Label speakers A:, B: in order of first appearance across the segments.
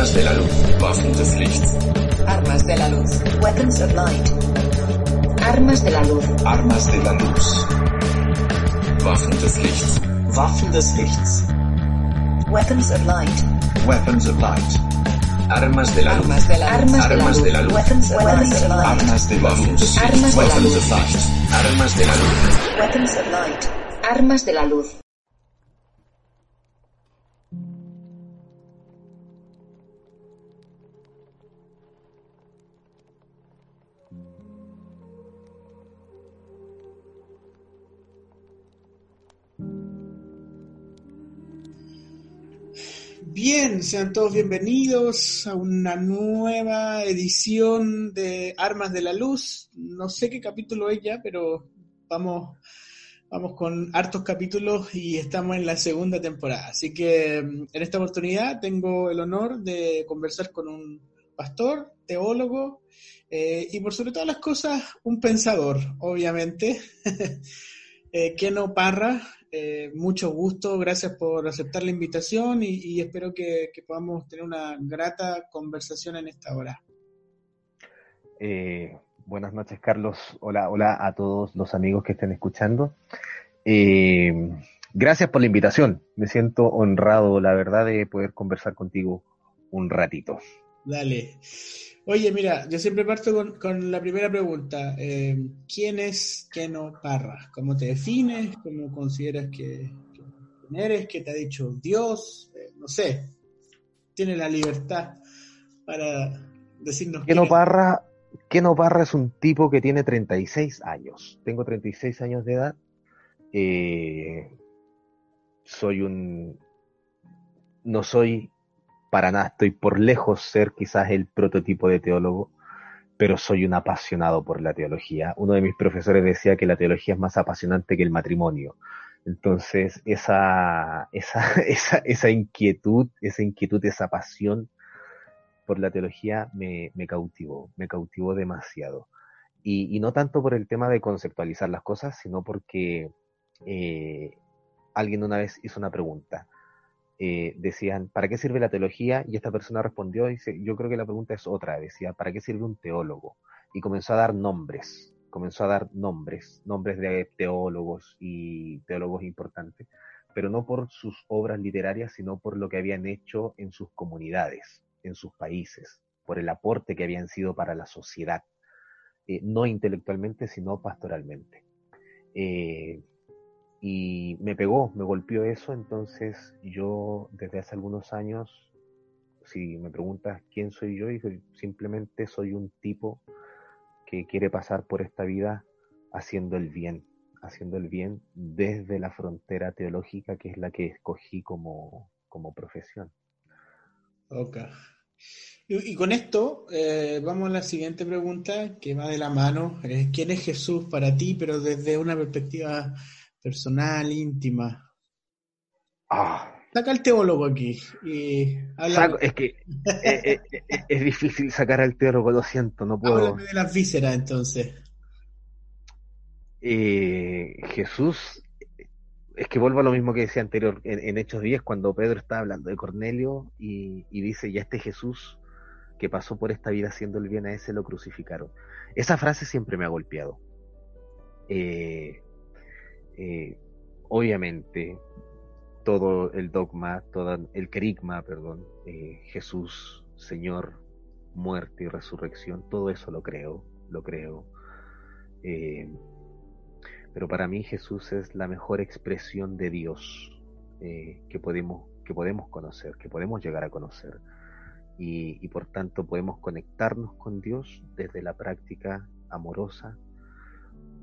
A: Armas de la luz. Waffen des Lichts.
B: Armas de la luz. Weapons of light. Armas de la luz.
A: Armas de la luz. Waffen des Lichts. Waffen des Lichts.
B: Weapons of light.
A: Weapons of light. Armas de la luz.
B: Armas de la luz.
A: Armas de la luz.
B: Weapons of light.
A: Armas de la luz.
B: Armas de la
A: Weapons
B: luz.
A: of light. Armas de la luz.
B: Weapons of light. Armas de la luz.
C: Bien, sean todos bienvenidos a una nueva edición de Armas de la Luz. No sé qué capítulo es ya, pero vamos, vamos con hartos capítulos y estamos en la segunda temporada. Así que mm, en esta oportunidad tengo el honor de conversar con un pastor, teólogo eh, y por sobre todas las cosas un pensador, obviamente. Eh, Keno Parra, eh, mucho gusto, gracias por aceptar la invitación y, y espero que, que podamos tener una grata conversación en esta hora.
D: Eh, buenas noches, Carlos. Hola, hola a todos los amigos que estén escuchando. Eh, gracias por la invitación. Me siento honrado, la verdad, de poder conversar contigo un ratito.
C: Dale. Oye, mira, yo siempre parto con, con la primera pregunta. Eh, ¿Quién es Keno Parra? ¿Cómo te defines? ¿Cómo consideras que, eres? ¿Qué te ha dicho Dios? Eh, no sé. Tiene la libertad para decirnos
D: Keno. Parra, Keno Parra es un tipo que tiene 36 años. Tengo 36 años de edad. Eh, soy un... No soy para nada, estoy por lejos ser quizás el prototipo de teólogo, pero soy un apasionado por la teología. Uno de mis profesores decía que la teología es más apasionante que el matrimonio. Entonces, esa, esa, esa, esa inquietud, esa inquietud, esa pasión por la teología me, me cautivó, me cautivó demasiado. Y, no tanto por el tema de conceptualizar las cosas, sino porque eh, alguien una vez hizo una pregunta. Eh, decían, ¿para qué sirve la teología? Y esta persona respondió, dice, yo creo que la pregunta es otra, decía, ¿para qué sirve un teólogo? Y comenzó a dar nombres, comenzó a dar nombres, nombres de teólogos y teólogos importantes, pero no por sus obras literarias, sino por lo que habían hecho en sus comunidades, en sus países, por el aporte que habían sido para la sociedad, eh, no intelectualmente, sino pastoralmente. Eh, y me pegó, me golpeó eso, entonces yo desde hace algunos años, si me preguntas quién soy yo, digo, simplemente soy un tipo que quiere pasar por esta vida haciendo el bien, haciendo el bien desde la frontera teológica que es la que escogí como, como profesión.
C: Ok. Y, y con esto eh, vamos a la siguiente pregunta que va de la mano. ¿Quién es Jesús para ti, pero desde una perspectiva personal, íntima?
D: Ah,
C: Saca el teólogo aquí y
D: saco- es que eh, eh, eh, es difícil sacar al teólogo, lo siento, no puedo.
C: háblame de las vísceras entonces.
D: Eh, Jesús, es que vuelvo a lo mismo que decía anterior, en, en Hechos 10, cuando Pedro está hablando de Cornelio y, y dice, ya este Jesús que pasó por esta vida haciendo el bien a ese lo crucificaron. Esa frase siempre me ha golpeado. Eh, eh, obviamente, todo el dogma, todo el querigma, perdón, eh, Jesús, Señor, muerte y resurrección, todo eso lo creo, lo creo. Eh, pero para mí Jesús es la mejor expresión de Dios que, podemos, que podemos conocer, que podemos llegar a conocer. Y por tanto podemos conectarnos con Dios desde la práctica amorosa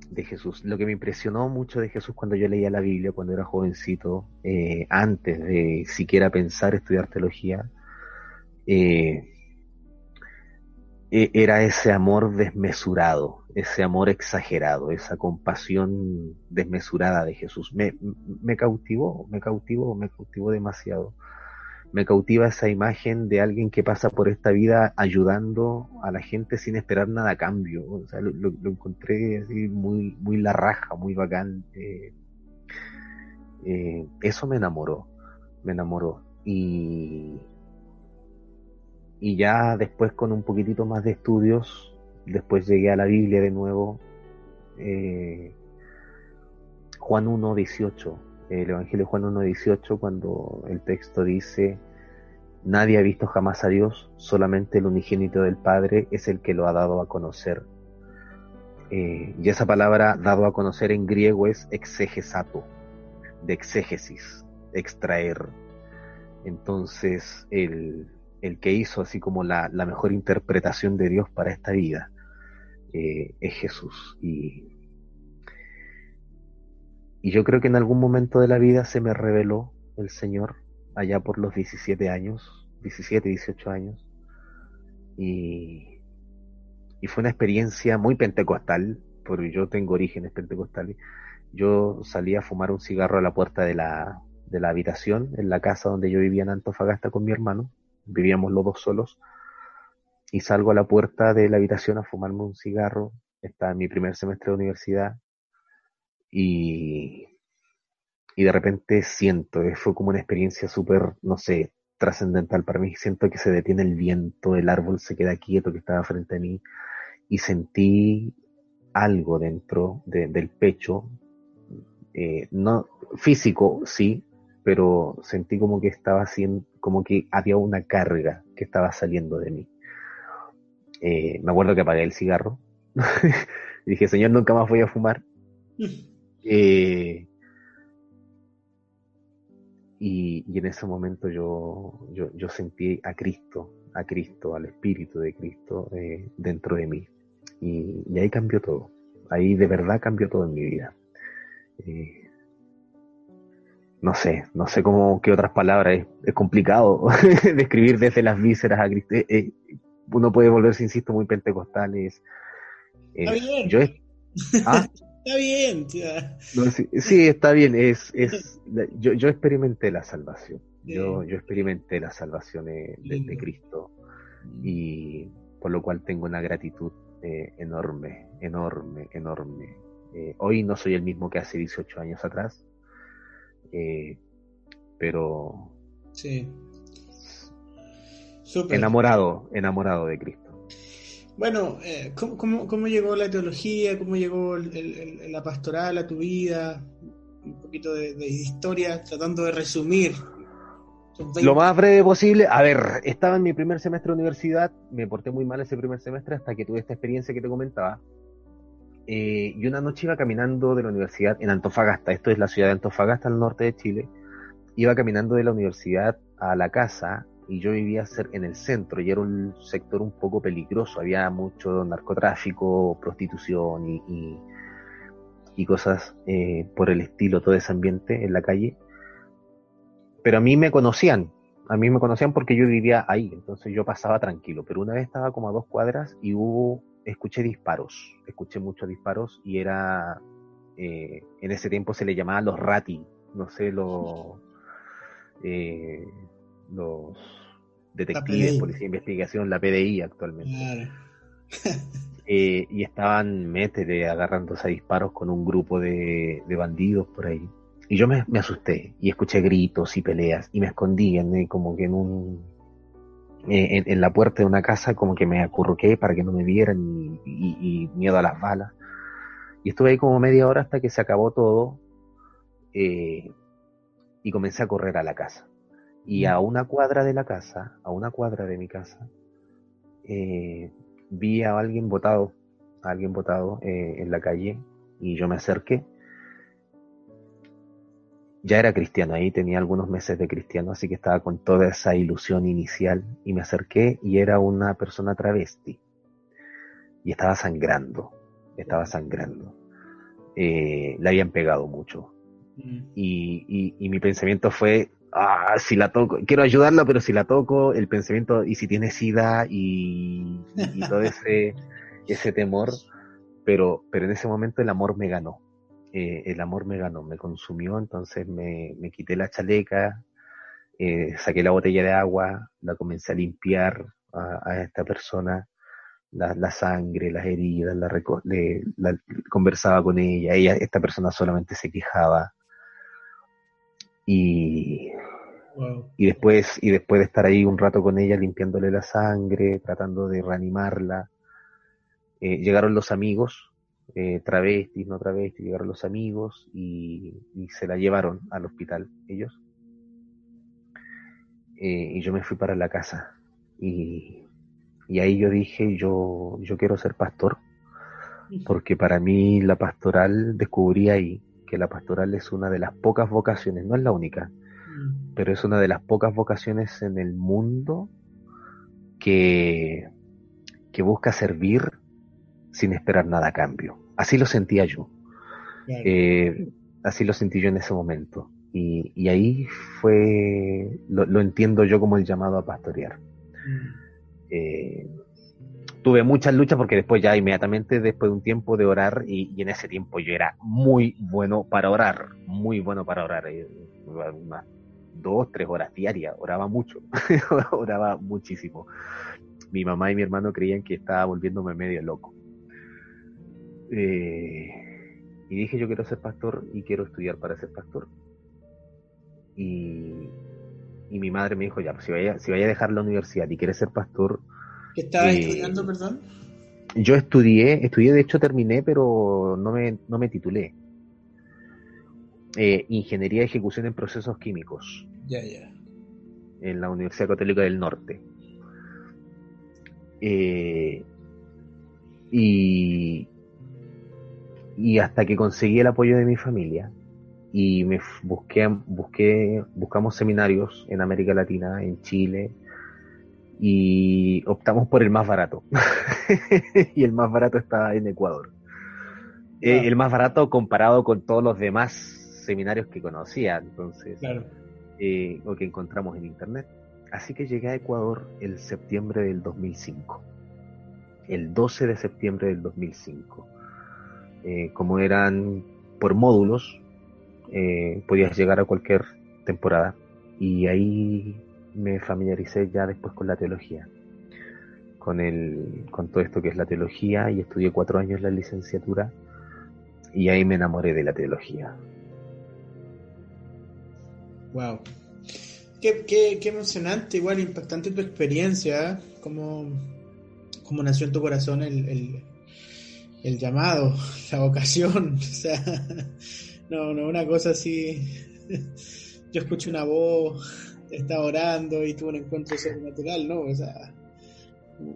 D: de Jesús. Lo que me impresionó mucho de Jesús cuando yo leía la Biblia, cuando era jovencito, eh, antes de siquiera pensar estudiar teología, eh, e- era ese amor desmesurado, ese amor exagerado, esa compasión desmesurada de Jesús. Me, me cautivó, me cautivó, me cautivó demasiado. Me cautiva esa imagen de alguien que pasa por esta vida ayudando a la gente sin esperar nada a cambio. O sea, lo, encontré así muy, muy la raja, muy bacán. Eh, eh, eso me enamoró, me enamoró. Y, y ya después con un poquitito más de estudios, después llegué a la Biblia de nuevo, eh, Juan 1, 18, el Evangelio de Juan 1, 18, cuando el texto dice, nadie ha visto jamás a Dios, solamente el unigénito del Padre es el que lo ha dado a conocer. Eh, y esa palabra dado a conocer en griego es exegesato, de exégesis, extraer. Entonces, el, el que hizo así como la, la, mejor interpretación de Dios para esta vida eh, es Jesús. Y, y yo creo que en algún momento de la vida se me reveló el Señor, allá por los 17 años, 17, 18 años. Y, y fue una experiencia muy pentecostal, porque yo tengo orígenes pentecostales. Yo salí a fumar un cigarro a la puerta de la, de la habitación, en la casa donde yo vivía en Antofagasta con mi hermano vivíamos los dos solos, y salgo a la puerta de la habitación a fumarme un cigarro, está en mi primer semestre de universidad, y, y de repente siento, eh, fue como una experiencia súper, no sé, trascendental para mí, siento que se detiene el viento, el árbol se queda quieto que estaba frente a mí, y sentí algo dentro del pecho, eh, no físico, sí, pero sentí como que estaba haciendo, como que había una carga que estaba saliendo de mí. Eh, me acuerdo que apagué el cigarro. dije, Señor, nunca más voy a fumar. Eh, y, en ese momento yo, yo, sentí a Cristo, a Cristo, al Espíritu de Cristo eh, dentro de mí. Y, y, ahí cambió todo. Ahí de verdad cambió todo en mi vida no sé, no sé cómo, qué otras palabras, es, complicado describir desde las vísceras a Cristo. Eh, eh, uno puede volverse, insisto, muy pentecostal. Eh,
C: bien.
D: Yo
C: ¿Ah? está bien.
D: sí, está bien. Es, es, yo, yo experimenté la salvación. Yo, yo experimenté la salvación de, de, Cristo. Y por lo cual tengo una gratitud enorme, enorme, enorme. hoy no soy el mismo que hace 18 años atrás eh, pero
C: sí.
D: enamorado, enamorado de Cristo.
C: Bueno, eh, ¿cómo, llegó la teología? ¿Cómo llegó la pastoral a tu vida? Un poquito de, historia, tratando de resumir.
D: Lo más breve posible. A ver, estaba en mi primer semestre de universidad, me porté muy mal ese primer semestre hasta que tuve esta experiencia que te comentaba. Eh, y una noche iba caminando de la universidad en Antofagasta, esto es la ciudad de Antofagasta al norte de Chile, iba caminando de la universidad a la casa y yo vivía en el centro y era un sector un poco peligroso, había mucho narcotráfico, prostitución y, y, cosas eh, por el estilo, todo ese ambiente en la calle. Pero a mí me conocían, a mí me conocían porque yo vivía ahí, entonces yo pasaba tranquilo, pero una vez estaba como a dos cuadras y hubo escuché disparos, escuché muchos disparos y era, eh, en ese tiempo se le llamaba los rati, no sé, los, eh, los detectives, policía de investigación, la PDI actualmente. Eh, y estaban métele agarrándose a disparos con un grupo de, bandidos por ahí. Y yo me, asusté y escuché gritos y peleas y me escondí en, como que en un eh, en, la puerta de una casa como que me acurruqué para que no me vieran y, miedo a las balas. Y estuve ahí como media hora hasta que se acabó todo eh, y comencé a correr a la casa. Y a una cuadra de la casa, a una cuadra de mi casa, eh, vi a alguien botado, a alguien botado en la calle y yo me acerqué ya era cristiano, ahí tenía algunos meses de cristiano, así que estaba con toda esa ilusión inicial y me acerqué y era una persona travesti y estaba sangrando, estaba sangrando. Eh, le habían pegado mucho. Mm. Y, y, mi pensamiento fue, ah, si la toco, quiero ayudarla, pero si la toco, el pensamiento, y si tiene sida y, y todo ese, ese temor, pero, pero en ese momento el amor me ganó eh, el amor me ganó, me consumió, entonces me, quité la chaleca, eh, saqué la botella de agua, la comencé a limpiar a, esta persona, la, sangre, las heridas, la, conversaba con ella, ella, esta persona solamente se quejaba. Y, Y después, y después de estar ahí un rato con ella, limpiándole la sangre, tratando de reanimarla, eh, llegaron los amigos, eh, travestis, no travestis, llegaron los amigos y, se la llevaron al hospital, ellos. Eh, y yo me fui para la casa. Y, y ahí yo dije, yo, yo quiero ser pastor, porque para mí la pastoral descubrí ahí que la pastoral es una de las pocas vocaciones, no es la única, mm. pero es una de las pocas vocaciones en el mundo que, que busca servir sin esperar nada a cambio. Así lo sentía yo. Eh, así lo sentí yo en ese momento. Y, ahí fue, lo, entiendo yo como el llamado a pastorear. Mm. Eh, tuve muchas luchas porque después ya inmediatamente, después de un tiempo de orar, y, en ese tiempo yo era muy bueno para orar, muy bueno para orar, eh, unas dos, tres horas diarias, oraba mucho, oraba muchísimo. Mi mamá y mi hermano creían que estaba volviéndome medio loco. Eh, y dije, yo quiero ser pastor y quiero estudiar para ser pastor. Y, mi madre me dijo, ya, si vaya, si vaya a dejar la universidad y quiere ser pastor,
C: ¿Qué estabas eh, estudiando, perdón?
D: Yo estudié, estudié, de hecho terminé, pero no me, no me titulé. Eh, ingeniería de ejecución en procesos químicos.
C: Ya, ya.
D: En la Universidad Católica del Norte. Eh, y, y hasta que conseguí el apoyo de mi familia y me busqué, busqué, buscamos seminarios en América Latina, en Chile, y optamos por el más barato. y el más barato está en Ecuador. Eh, el más barato comparado con todos los demás seminarios que conocía, entonces, eh, o que encontramos en internet. Así que llegué a Ecuador el septiembre del 2005. El 12 de septiembre del 2005. Eh, como eran por módulos, podías llegar a cualquier temporada. Y ahí me familiaricé ya después con la teología, con, el, con todo esto que es la teología y estudié cuatro años la licenciatura y ahí me enamoré de la teología.
C: Wow. Qué, qué, qué emocionante, igual impactante tu experiencia, ¿eh? como, como nació en tu corazón el, el, el llamado, la vocación. O sea, no, no, una cosa así. Yo escucho una voz estaba orando y tuvo un encuentro sobrenatural, ¿no? O sea,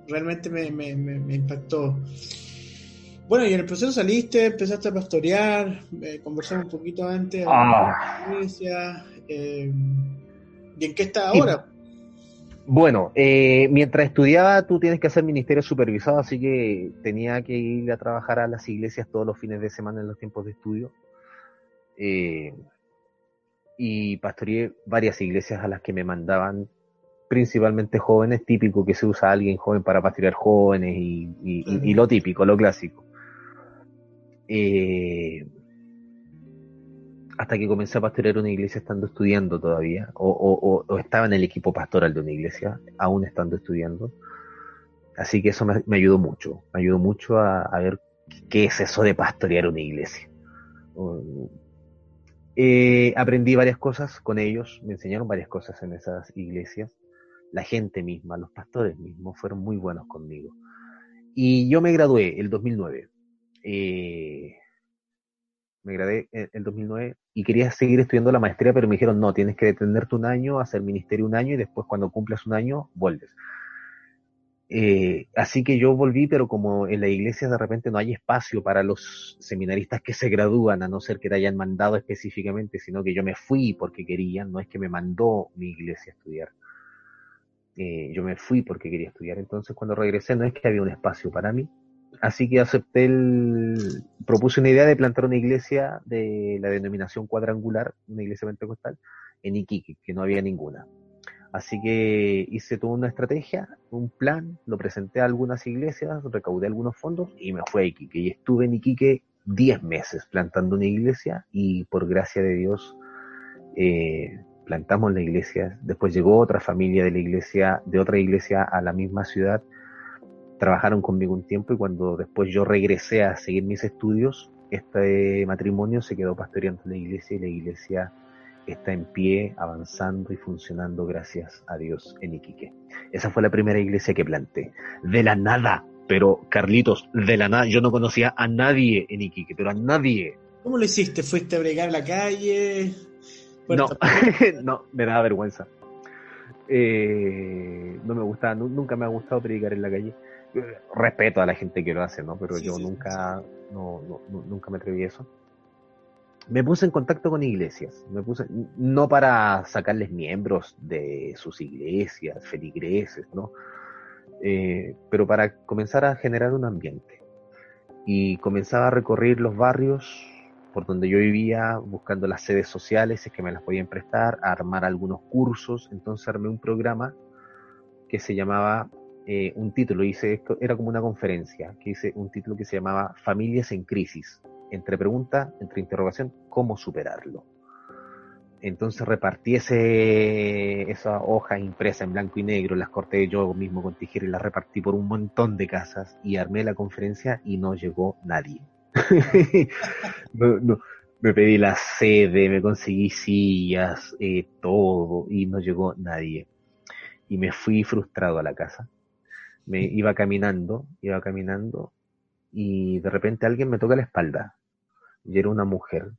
C: realmente me, me, me, impactó. Bueno, y en el proceso saliste, empezaste a pastorear, eh, conversamos un poquito antes, ah. iglesia, eh, ¿y en qué está ahora?
D: Bueno, eh, mientras estudiaba tú tienes que hacer ministerio supervisado, así que tenía que ir a trabajar a las iglesias todos los fines de semana en los tiempos de estudio. Eh, y pastoreé varias iglesias a las que me mandaban principalmente jóvenes, típico que se usa alguien joven para pastorear jóvenes y, lo típico, lo clásico. Eh, hasta que comencé a pastorear una iglesia estando estudiando todavía, o, estaba en el equipo pastoral de una iglesia, aún estando estudiando. Así que eso me, ayudó mucho, me ayudó mucho a, a, ver qué es eso de pastorear una iglesia. Eh, aprendí varias cosas con ellos, me enseñaron varias cosas en esas iglesias. La gente misma, los pastores mismos fueron muy buenos conmigo. Y yo me gradué el 2009. Eh, me gradué en el 2009 y quería seguir estudiando la maestría, pero me dijeron, no, tienes que detenerte un año, hacer ministerio un año y después cuando cumplas un año, vuelves. Eh, así que yo volví, pero como en la iglesia de repente no hay espacio para los seminaristas que se gradúan, a no ser que te hayan mandado específicamente, sino que yo me fui porque querían, no es que me mandó mi iglesia a estudiar. Eh, yo me fui porque quería estudiar, entonces cuando regresé no es que había un espacio para mí, así que acepté el, propuse una idea de plantar una iglesia de la denominación cuadrangular, una iglesia pentecostal, en Iquique, que no había ninguna. Así que hice toda una estrategia, un plan, lo presenté a algunas iglesias, recaudé algunos fondos y me fui a Iquique. Y estuve en Iquique 10 meses plantando una iglesia y por gracia de Dios eh, plantamos la iglesia. Después llegó otra familia de la iglesia, de otra iglesia a la misma ciudad. Trabajaron conmigo un tiempo y cuando después yo regresé a seguir mis estudios, este matrimonio se quedó pastoreando la iglesia y la iglesia está en pie, avanzando y funcionando gracias a Dios en Iquique. Esa fue la primera iglesia que planté. De la nada, pero Carlitos, de la nada, yo no conocía a nadie en Iquique, pero a nadie.
C: ¿Cómo lo hiciste? ¿Fuiste a bregar a la calle?
D: No, no, me daba vergüenza. Eh, no me gusta, nunca me ha gustado predicar en la calle. Respeto a la gente que lo hace, ¿no? Pero yo nunca, no, no, nunca me atreví a eso me puse en contacto con iglesias, no para sacarles miembros de sus iglesias, feligreses, ¿no? Eh, pero para comenzar a generar un ambiente. Y comenzaba a recorrer los barrios por donde yo vivía, buscando las sedes sociales, es que me las podían prestar, a armar algunos cursos. Entonces armé un programa que se llamaba, eh, un título, hice era como una conferencia, que hice un título que se llamaba Familias en Crisis entre pregunta, entre interrogación, cómo superarlo. Entonces repartí ese, esa hoja impresa en blanco y negro, las corté yo mismo con tijera y las repartí por un montón de casas y armé la conferencia y no llegó nadie. me pedí la sede, me conseguí sillas, eh, todo y no llegó nadie. Y me fui frustrado a la casa. Me iba caminando, iba caminando y de repente alguien me toca la espalda y era una mujer.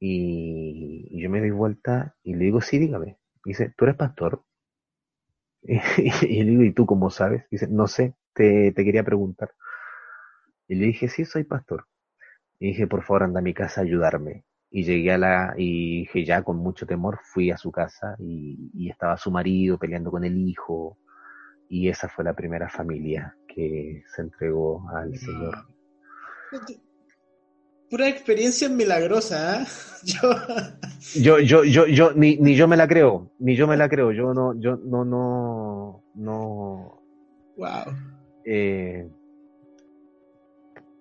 D: Y, yo me doy vuelta y le digo, sí, dígame. dice, ¿tú eres pastor? Y, le digo, ¿y tú cómo sabes? dice, no sé, te, te quería preguntar. Y le dije, sí, soy pastor. Y dije, por favor, anda a mi casa a ayudarme. Y llegué a la, y dije, ya con mucho temor, fui a su casa y, y estaba su marido peleando con el hijo. Y esa fue la primera familia que se entregó al Señor
C: pura experiencia milagrosa, ¿eh?
D: Yo... yo, yo, yo, ni, ni yo me la creo, ni yo me la creo, yo no, yo no, no, no.
C: Wow.
D: Eh,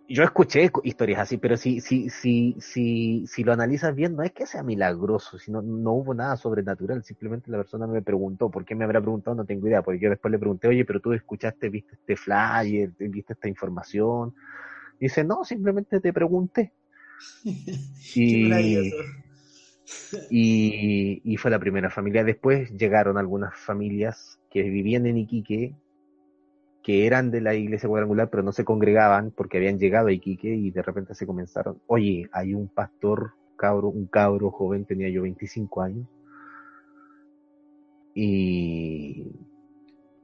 D: yo escuché historias así, pero si, si, si, si, si lo analizas bien, no es que sea milagroso, sino no hubo nada sobrenatural, simplemente la persona me preguntó, ¿por qué me habrá preguntado? No tengo idea, porque yo después le pregunté, oye, pero tú escuchaste, viste este flyer, viste esta información. Dice, no, simplemente te pregunté. Y, y, fue la primera familia. Después llegaron algunas familias que vivían en Iquique, que eran de la iglesia cuadrangular, pero no se congregaban porque habían llegado a Iquique y de repente se comenzaron, oye, hay un pastor, cabro, un cabro joven, tenía yo 25 años, y,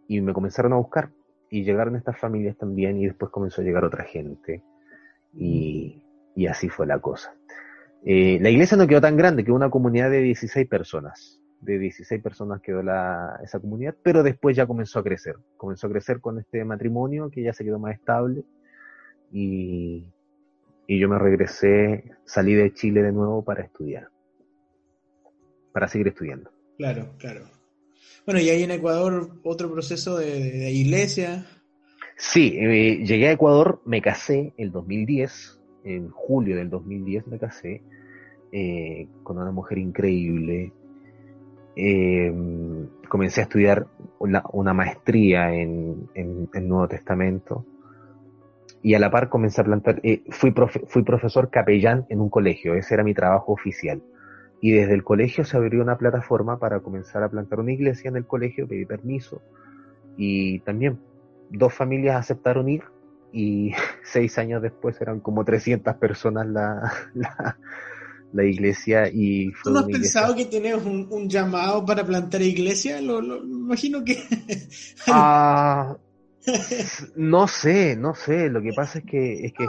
D: y me comenzaron a buscar. Y llegaron estas familias también y después comenzó a llegar otra gente. Y, y así fue la cosa. Eh, la iglesia no quedó tan grande, quedó una comunidad de 16 personas. De 16 personas quedó la, esa comunidad, pero después ya comenzó a crecer. Comenzó a crecer con este matrimonio que ya se quedó más estable. Y, y yo me regresé, salí de Chile de nuevo para estudiar. Para seguir estudiando.
C: Claro, claro. Bueno, y ahí en Ecuador otro proceso de, iglesia.
D: Sí, eh, llegué a Ecuador, me casé el 2010 en julio del 2010 me casé eh, con una mujer increíble. Eh, comencé a estudiar una, maestría en, en, Nuevo Testamento y a la par comencé a plantar, eh, fui, fui profesor capellán en un colegio, ese era mi trabajo oficial. Y desde el colegio se abrió una plataforma para comenzar a plantar una iglesia en el colegio, pedí permiso. Y también dos familias aceptaron ir y seis años después eran como 300 personas la, la, iglesia y
C: ¿Tú no has pensado que tienes un, llamado para plantar iglesia? Lo, imagino que...
D: ah, no sé, no sé, lo que pasa es que, es que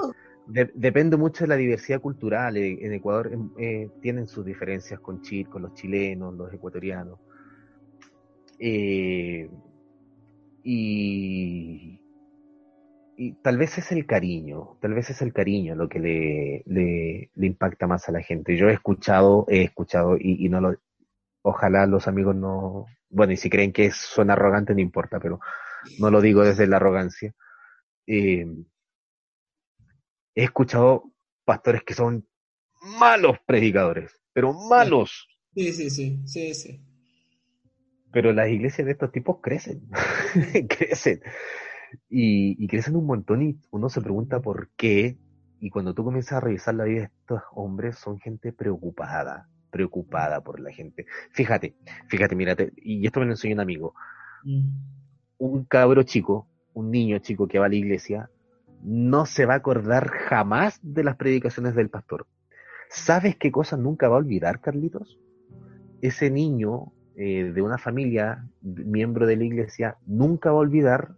D: depende mucho de la diversidad cultural. En Ecuador em, eh, tienen sus diferencias con Chile, con los chilenos, los ecuatorianos. Eh, y, y tal vez es el cariño, tal vez es el cariño lo que le, le, impacta más a la gente. Yo he escuchado, he escuchado, y, no lo, ojalá los amigos no, bueno, y si creen que suena arrogante, no importa, pero no lo digo desde la arrogancia. Eh, he escuchado pastores que son malos predicadores, pero malos.
C: Sí, sí, sí, sí, sí.
D: Pero las iglesias de estos tipos crecen, crecen y, crecen un montón y uno se pregunta por qué. Y cuando tú comienzas a revisar la vida de estos hombres, son gente preocupada, preocupada por la gente. Fíjate, fíjate, mírate, y esto me lo enseñó un amigo.
C: Mm.
D: Un cabro chico, un niño chico que va a la iglesia, no se va a acordar jamás de las predicaciones del pastor. ¿Sabes qué cosa nunca va a olvidar, Carlitos? Ese niño eh, de una familia, miembro de la iglesia, nunca va a olvidar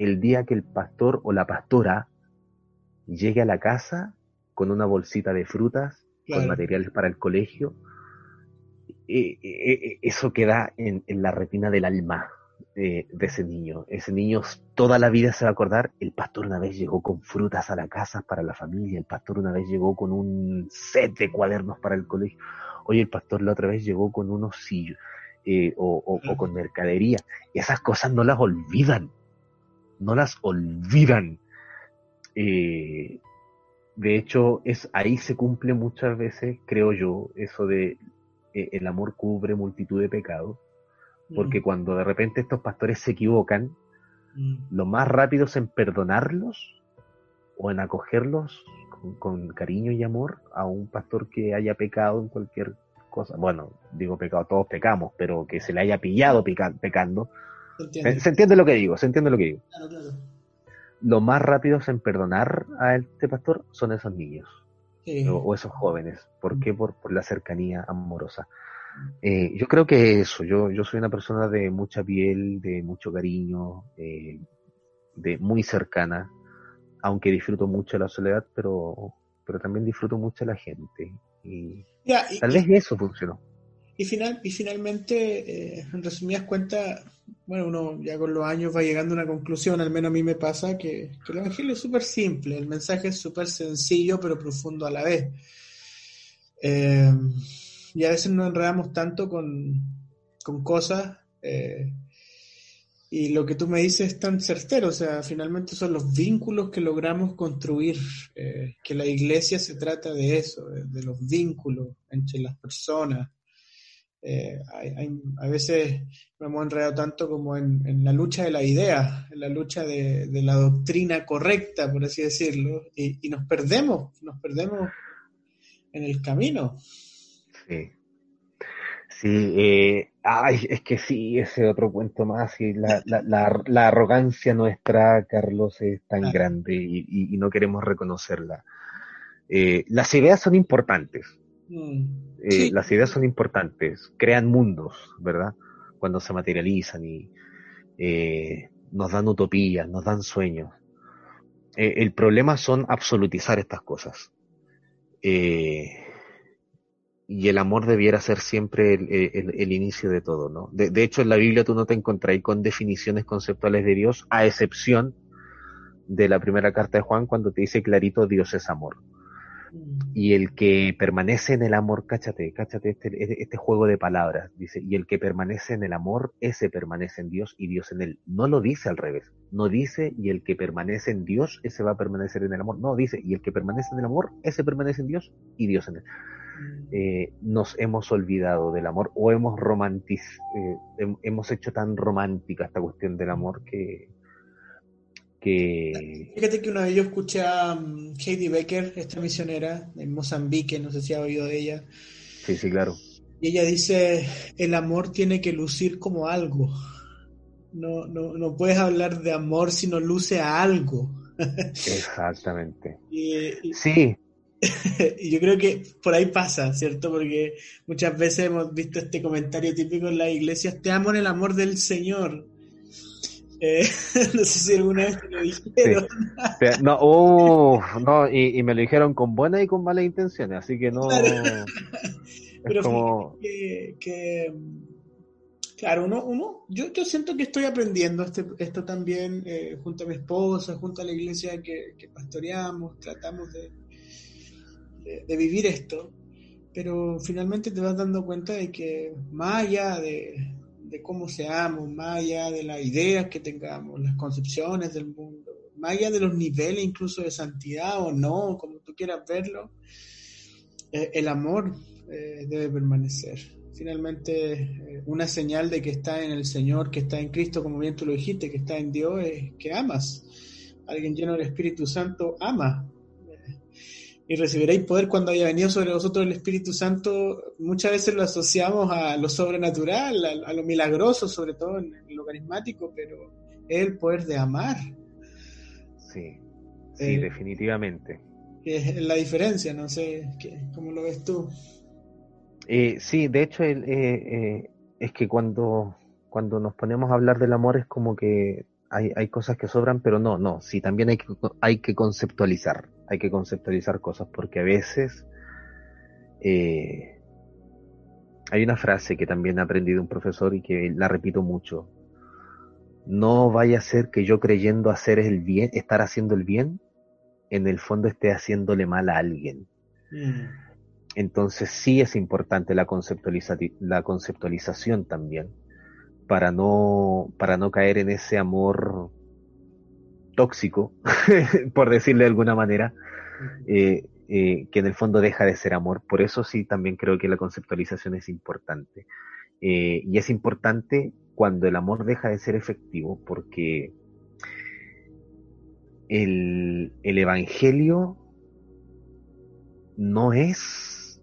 D: el día que el pastor o la pastora llegue a la casa con una bolsita de frutas,
C: Claro.
D: con materiales para el colegio. Eh, eh, eh, eso queda en, en la retina del alma eh, de ese niño. Ese niño toda la vida se va a acordar, el pastor una vez llegó con frutas a la casa para la familia, el pastor una vez llegó con un set de cuadernos para el colegio. Oye, el pastor la otra vez llegó con unos sillos o, o- o con mercadería. Y esas cosas no las olvidan. No las olvidan. Eh, de hecho, es ahí se cumple muchas veces, creo yo, eso de eh, el amor cubre multitud de pecados. Porque cuando de repente estos pastores se equivocan,
C: Mm.
D: lo más rápido es en perdonarlos o en acogerlos con, con cariño y amor a un pastor que haya pecado en cualquier cosa. Bueno, digo pecado, todos pecamos, pero que se le haya pillado peca- pecando.
C: ¿Se entiende?
D: Se, entiende lo que digo, se entiende lo que digo.
C: Claro, claro.
D: Lo más rápido es en perdonar a este pastor son esos niños
C: Sí.
D: o, o esos jóvenes. ¿Por qué? Por, por la cercanía amorosa. Eh, yo creo que eso, yo, yo soy una persona de mucha piel, de mucho cariño, eh, de muy cercana, aunque disfruto mucho la soledad, pero, pero también disfruto mucho de la gente. Y
C: Ya, y-
D: tal vez eso funcionó.
C: Y, final, y finalmente, eh, en resumidas cuentas, bueno, uno ya con los años va llegando a una conclusión, al menos a mí me pasa, que, el Evangelio es súper simple, el mensaje es súper sencillo pero profundo a la vez. Eh, y a veces nos enredamos tanto con, con cosas eh, y lo que tú me dices es tan certero, o sea, finalmente son los vínculos que logramos construir, que la iglesia se trata de eso, de los vínculos entre las personas. Eh, hay, hay- a veces nos hemos enredado tanto como en, en la lucha de la idea, en la lucha de, de la doctrina correcta, por así decirlo, y, y nos perdemos, nos perdemos en el camino.
D: Sí. Sí, eh, ay, es que sí, ese otro cuento más, y la, la, la, la arrogancia nuestra, Carlos, es tan
C: Claro.
D: grande y, y- y no queremos reconocerla. Eh, las ideas son importantes,
C: Mm,
D: eh,
C: sí.
D: las ideas son importantes, crean mundos, ¿verdad? Cuando se materializan y eh, nos dan utopías, nos dan sueños. Eh, el problema son absolutizar estas cosas. Y el amor debiera ser siempre el, el- el inicio de todo, ¿no? De, de hecho, en la Biblia tú no te encontrás con definiciones conceptuales de Dios, a excepción de la primera carta de Juan, cuando te dice clarito Dios es amor y el que permanece en el amor, cáchate, cáchate este, este juego de palabras, dice, y el que permanece en el amor, ese permanece en Dios y Dios en él. No lo dice al revés, no dice, y el que permanece en Dios, ese va a permanecer en el amor. No, dice, y el que permanece en el amor, ese permanece en Dios y Dios en él.
C: mm.
D: Eh, nos hemos olvidado del amor o hemos romantiz, eh, hem- hemos hecho tan romántica esta cuestión del amor que, que
C: Fíjate que una vez yo escuché a um, Katie Becker, esta misionera en Mozambique, no sé si ha oído de ella,
D: sí, sí, claro.
C: y ella dice, el amor tiene que lucir como algo. No, no, no puedes hablar de amor si no luce a algo.
D: Exactamente.
C: Y, y-
D: Sí,
C: y yo creo que por ahí pasa, ¿cierto? Porque muchas veces hemos visto este comentario típico en las iglesias, te amo en el amor del Señor. Eh, no sé si alguna vez te lo dijeron.
D: No, oh, no, y, y me lo dijeron con buenas y con malas intenciones, así que no.
C: Claro. Pero
D: como.
C: que, que, claro, uno, uno yo, yo siento que estoy aprendiendo este- esto también eh, junto a mi esposa, junto a la iglesia que, que pastoreamos, tratamos de, de- de vivir esto, pero finalmente te vas dando cuenta de que más allá de, de cómo seamos, más allá de las ideas que tengamos, las concepciones del mundo, más allá de los niveles incluso de santidad o no, como tú quieras verlo, eh, el amor eh, debe permanecer. Finalmente, eh, una señal de que está en el Señor, que está en Cristo, como bien tú lo dijiste, que está en Dios, es que amas. Alguien lleno del Espíritu Santo ama. Eh, y recibiréis poder cuando haya venido sobre vosotros el Espíritu Santo, muchas veces lo asociamos a lo sobrenatural, a, lo milagroso, sobre todo en, lo carismático, pero es el poder de amar.
D: Sí, sí, eh, definitivamente.
C: es la diferencia, no sé, ¿cómo lo ves tú?
D: Eh, sí, de hecho, eh, es que cuando, cuando nos ponemos a hablar del amor es como que hay, hay cosas que sobran, pero no, no, sí, también hay que, hay que conceptualizar hay que conceptualizar cosas porque a veces eh, hay una frase que también he aprendido un profesor y que la repito mucho. No vaya a ser que yo creyendo hacer el bien, estar haciendo el bien, en el fondo esté haciéndole mal a alguien. Mm. Entonces sí es importante la, la conceptualización también para no, para no caer en ese amor tóxico, por decirle de alguna manera, eh, eh, que en el fondo deja de ser amor. Por eso sí también creo que la conceptualización es importante. Eh, y es importante cuando el amor deja de ser efectivo, porque el, Evangelio no es...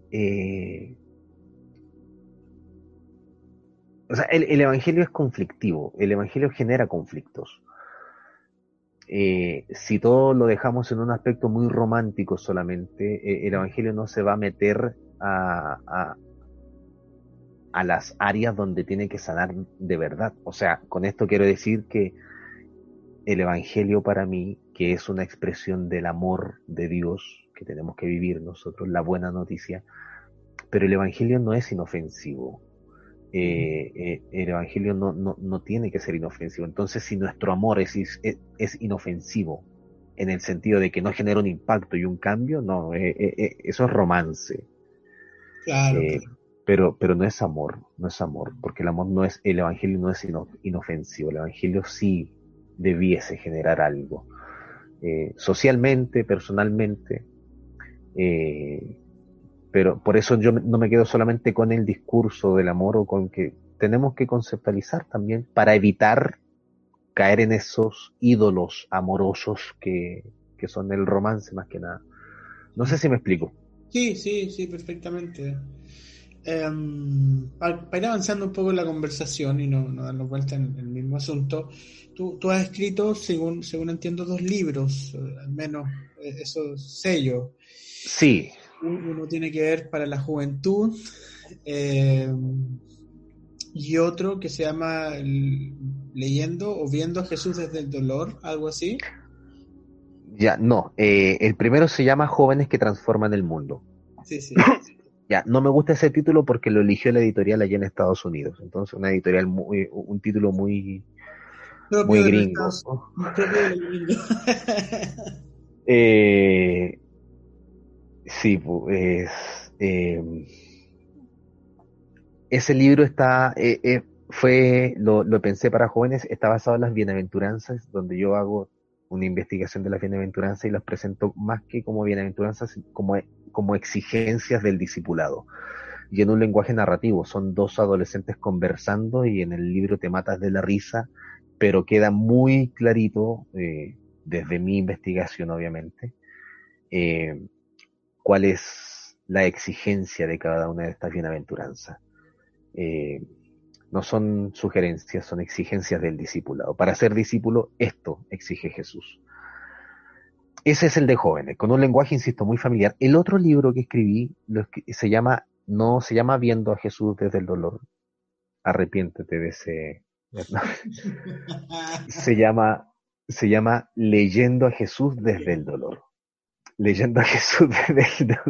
D: o sea, el Evangelio es conflictivo, el Evangelio genera conflictos. Eh, si todo lo dejamos en un aspecto muy romántico solamente, eh, el Evangelio no se va a meter a, a, a, las áreas donde tiene que sanar de verdad. O sea, con esto quiero decir que el Evangelio para mí, que es una expresión del amor de Dios que tenemos que vivir nosotros, la buena noticia, pero el Evangelio no es inofensivo. Eh, eh, el Evangelio no, no, no, tiene que ser inofensivo. Entonces, si nuestro amor es, es, inofensivo, en el sentido de que no genera un impacto y un cambio, no, eh, eso es romance.
C: Claro,
D: Pero, pero no es amor, no es amor, porque el amor no es, el Evangelio no es inofensivo, el Evangelio sí debiese generar algo. socialmente, personalmente, eh, pero por eso yo no me quedo solamente con el discurso del amor o con que tenemos que conceptualizar también para evitar caer en esos ídolos amorosos que, son el romance más que nada. No sé si me explico.
C: Sí, sí, sí, perfectamente. Em, para, ir avanzando un poco en la conversación y no, no darnos vuelta en el mismo asunto, tú, tú has escrito, según, según entiendo, dos libros, eh, al menos eh, esos sellos.
D: Sí,
C: uno tiene que ver para la juventud eh, y otro que se llama Leyendo o Viendo a Jesús desde el dolor, algo así.
D: Ya, no. Eh, el primero se llama Jóvenes que transforman el mundo.
C: Sí, sí.
D: ya, no me gusta ese título porque lo eligió la editorial allá en Estados Unidos. Entonces, una editorial muy, un título muy, muy gringo. eh, Sí, pues ese libro está, eh, eh, fue, lo, lo, pensé para jóvenes, está basado en las bienaventuranzas, donde yo hago una investigación de las bienaventuranzas y las presento más que como bienaventuranzas, como, como exigencias del discipulado. Y en un lenguaje narrativo, son dos adolescentes conversando y en el libro te matas de la risa, pero queda muy clarito, eh, desde mi investigación obviamente, eh, cuál es la exigencia de cada una de estas bienaventuranzas. Eh, no son sugerencias, son exigencias del discipulado. Para ser discípulo, esto exige Jesús. Ese es el de jóvenes, con un lenguaje, insisto, muy familiar. El otro libro que escribí se llama, no se llama Viendo a Jesús desde el dolor. Arrepiéntete de ese. se llama, se llama Leyendo a Jesús desde el dolor leyendo a Jesús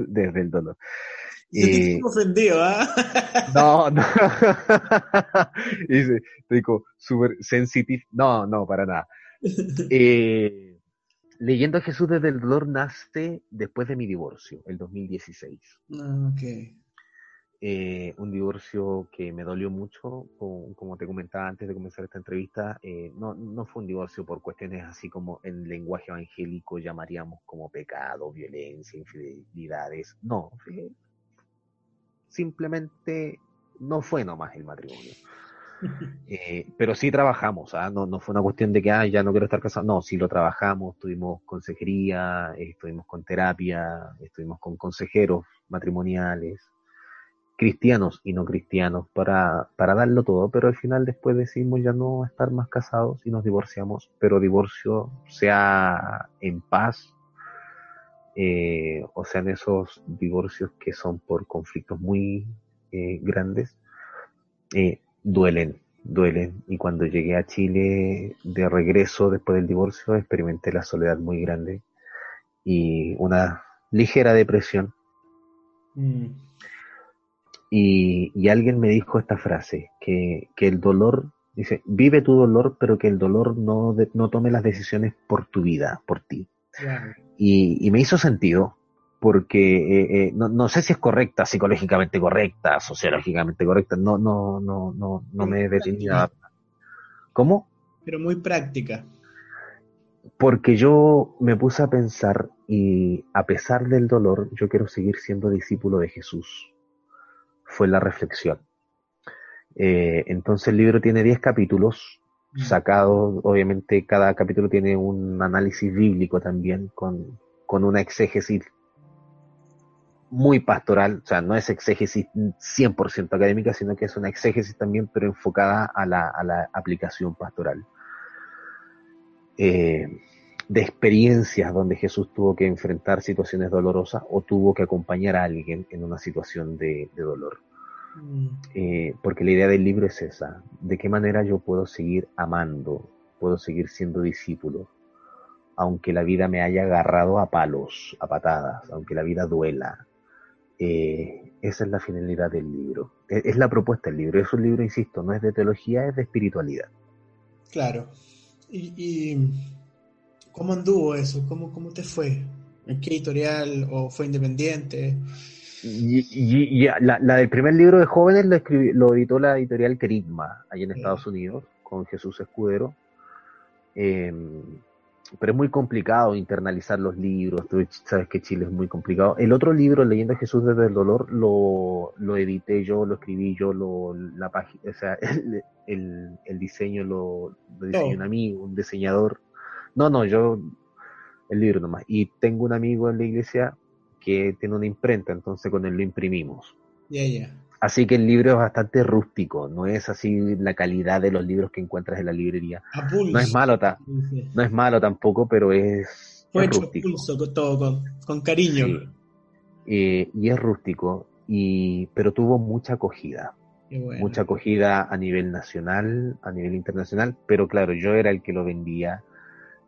D: desde, el dolor.
C: Y... Estoy ofendido, ¿ah?
D: No, no. Dice, digo, súper sensitive. No, no, para nada. Eh, leyendo a Jesús desde el dolor nace después de mi divorcio, el 2016.
C: Ah, ok.
D: Eh, un divorcio que me dolió mucho, como, te comentaba antes de comenzar esta entrevista, eh, no, no, fue un divorcio por cuestiones así como en lenguaje evangélico llamaríamos como pecado, violencia, infidelidades, no, simplemente no fue nomás el matrimonio. Eh, pero sí trabajamos, ¿ah? no, no fue una cuestión de que ah, ya no quiero estar casado, no, sí lo trabajamos, tuvimos consejería, estuvimos con terapia, estuvimos con consejeros matrimoniales, cristianos y no cristianos, para, para darlo todo, pero al final después decidimos ya no estar más casados y nos divorciamos, pero divorcio sea en paz, eh, o sean esos divorcios que son por conflictos muy eh, grandes, eh, duelen, duelen. Y cuando llegué a Chile de regreso después del divorcio, experimenté la soledad muy grande y una ligera depresión. Mm. Y, y, alguien me dijo esta frase, que, que, el dolor, dice, vive tu dolor, pero que el dolor no, no tome las decisiones por tu vida, por ti. Y, y, me hizo sentido, porque eh, eh, no, no, sé si es correcta, psicológicamente correcta, sociológicamente correcta, no, no, no, no, no me detenía. ¿Cómo?
C: Pero muy práctica.
D: Porque yo me puse a pensar y a pesar del dolor, yo quiero seguir siendo discípulo de Jesús. Fue la reflexión. Eh, entonces el libro tiene 10 capítulos, mm. sacados, obviamente cada capítulo tiene un análisis bíblico también, con, con una exégesis muy pastoral, o sea, no es exégesis 100% académica, sino que es una exégesis también, pero enfocada a la, a la aplicación pastoral. Eh, de experiencias donde Jesús tuvo que enfrentar situaciones dolorosas o tuvo que acompañar a alguien en una situación de, dolor. Mm. Eh, porque la idea del libro es esa, de qué manera yo puedo seguir amando, puedo seguir siendo discípulo, aunque la vida me haya agarrado a palos, a patadas, aunque la vida duela, eh, esa es la finalidad del libro. E, es, la propuesta del libro. Es un libro, insisto, no es de teología, es de espiritualidad.
C: Claro. ¿Y, cómo anduvo eso? ¿Cómo, ¿Cómo te fue? ¿En qué editorial o fue independiente?
D: Y, la, del primer libro de jóvenes lo, lo editó la editorial Kerigma, allá en Estados Unidos, con Jesús Escudero. Eh, pero es muy complicado internalizar los libros, tú sabes que Chile es muy complicado. El otro libro, Leyendo a Jesús desde el dolor, lo, lo edité yo, lo escribí yo, lo, la página, o sea, el, el, diseño lo, lo diseñó un amigo, un diseñador. No, no, yo, el libro nomás. Y tengo un amigo en la iglesia que tiene una imprenta, entonces con él lo imprimimos. Así que el libro es bastante rústico, no es así la calidad de los libros que encuentras en la librería. No es malo, no es malo tampoco, pero es,
C: Fue rústico. con todo, con, cariño.
D: Eh, y es rústico, y, pero tuvo mucha acogida. Mucha acogida a nivel nacional, a nivel internacional, pero claro, yo era el que lo vendía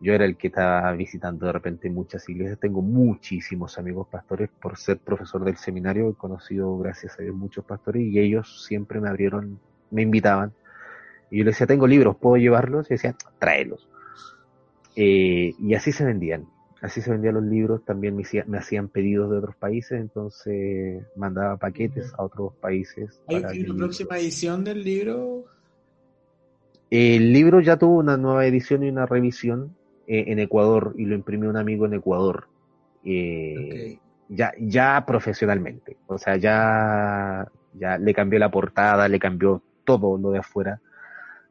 D: yo era el que estaba visitando de repente muchas iglesias. Tengo muchísimos amigos pastores por ser profesor del seminario. He conocido, gracias a Dios, muchos pastores y ellos siempre me abrieron, me invitaban. Y yo les decía, tengo libros, ¿puedo llevarlos? Y decían, tráelos. Eh, y así se vendían. Así se vendían los libros. También me, me hacían pedidos de otros países, entonces mandaba paquetes a otros países.
C: ¿Hay una próxima edición del libro?
D: El libro ya tuvo una nueva edición y una revisión eh, en Ecuador y lo imprimió un amigo en Ecuador. Eh, ya, ya profesionalmente. O sea, ya, ya le cambió la portada, le cambió todo lo de afuera.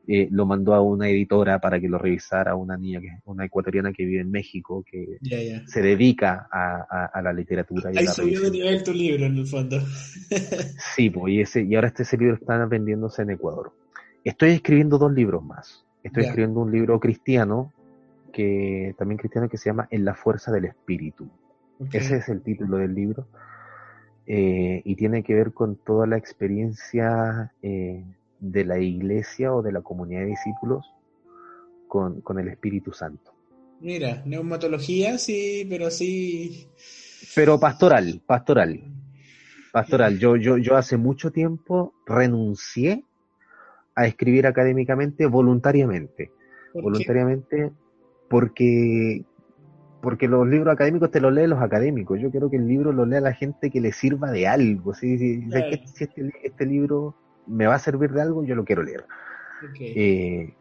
D: Eh, lo mandó a una editora para que lo revisara, una niña, que una ecuatoriana que vive en México, que se dedica a, a, la literatura.
C: Ahí subió de nivel tu libro, en el fondo.
D: sí, pues, y, ese, y ahora este ese libro está vendiéndose en Ecuador. Estoy escribiendo dos libros más. Estoy escribiendo un libro cristiano que también cristiano que se llama En la fuerza del espíritu. Ese es el título del libro. Eh, y tiene que ver con toda la experiencia eh, de la iglesia o de la comunidad de discípulos con, con, el Espíritu Santo.
C: Mira, neumatología sí, pero sí.
D: Pero pastoral, pastoral. Pastoral. Yo, yo, yo hace mucho tiempo renuncié a escribir académicamente voluntariamente. Voluntariamente porque, porque los libros académicos te los leen los académicos. Yo quiero que el libro lo lea la gente que le sirva de algo. Si, si, este, este, libro me va a servir de algo, yo lo quiero leer. Eh,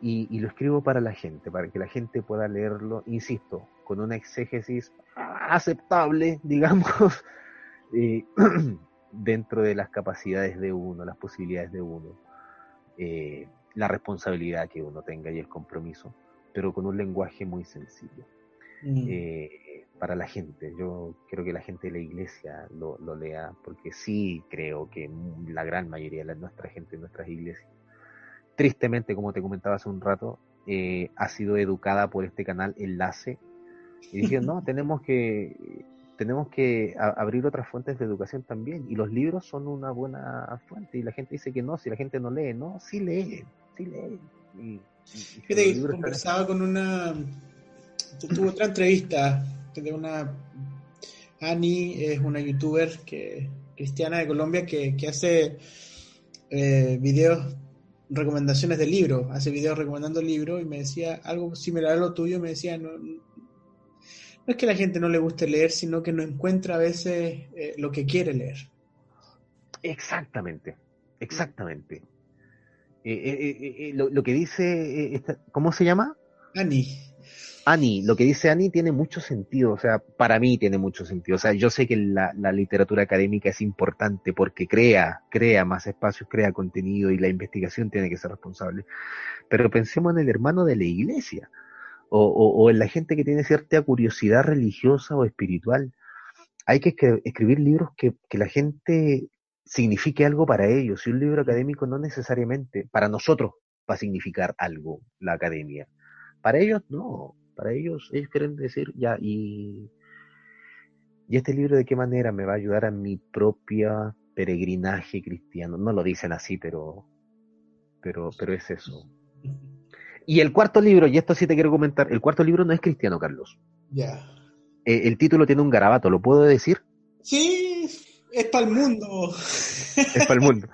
D: y, lo escribo para la gente, para que la gente pueda leerlo, insisto, con una exégesis aceptable, digamos, eh, dentro de las capacidades de uno, las posibilidades de uno. eh, la responsabilidad que uno tenga y el compromiso, pero con un lenguaje muy sencillo.
C: Mm.
D: Eh, para la gente, yo creo que la gente de la iglesia lo, lo lea, porque sí creo que la gran mayoría de nuestra gente en nuestras iglesias, tristemente, como te comentaba hace un rato, eh, ha sido educada por este canal Enlace y dijeron, no, tenemos que, tenemos que abrir otras fuentes de educación también. Y los libros son una buena fuente. Y la gente dice que no, si la gente no lee, no, sí lee, sí lee. Y,
C: Fíjate que conversaba con una. tu- Tuve otra entrevista de una. Ani es una youtuber que, cristiana de Colombia que, que hace eh, videos, recomendaciones de libros. Hace videos recomendando libros y me decía algo similar a lo tuyo. Me decía, no, no es que la gente no le guste leer, sino que no encuentra a veces eh, lo que quiere leer.
D: Exactamente, exactamente. Eh, eh, eh, lo, lo que dice, esta- ¿cómo se llama?
C: Ani.
D: Ani, lo que dice Ani tiene mucho sentido, o sea, para mí tiene mucho sentido. O sea, yo sé que la, la literatura académica es importante porque crea, crea más espacios, crea contenido y la investigación tiene que ser responsable. Pero pensemos en el hermano de la iglesia o, o- o en la gente que tiene cierta curiosidad religiosa o espiritual. Hay que escri- escribir libros que, que la gente signifique algo para ellos. Y un libro académico no necesariamente, para nosotros va a significar algo la academia. Para ellos no, para ellos ellos quieren decir ya y y este libro de qué manera me va a ayudar a mi propia peregrinaje cristiano. No lo dicen así, pero pero pero es eso. Y el cuarto libro, y esto sí te quiero comentar, el cuarto libro no es cristiano, Carlos.
C: Ya.
D: Eh, el título tiene un garabato, ¿lo puedo decir?
C: Sí, es para el mundo.
D: Es para el mundo.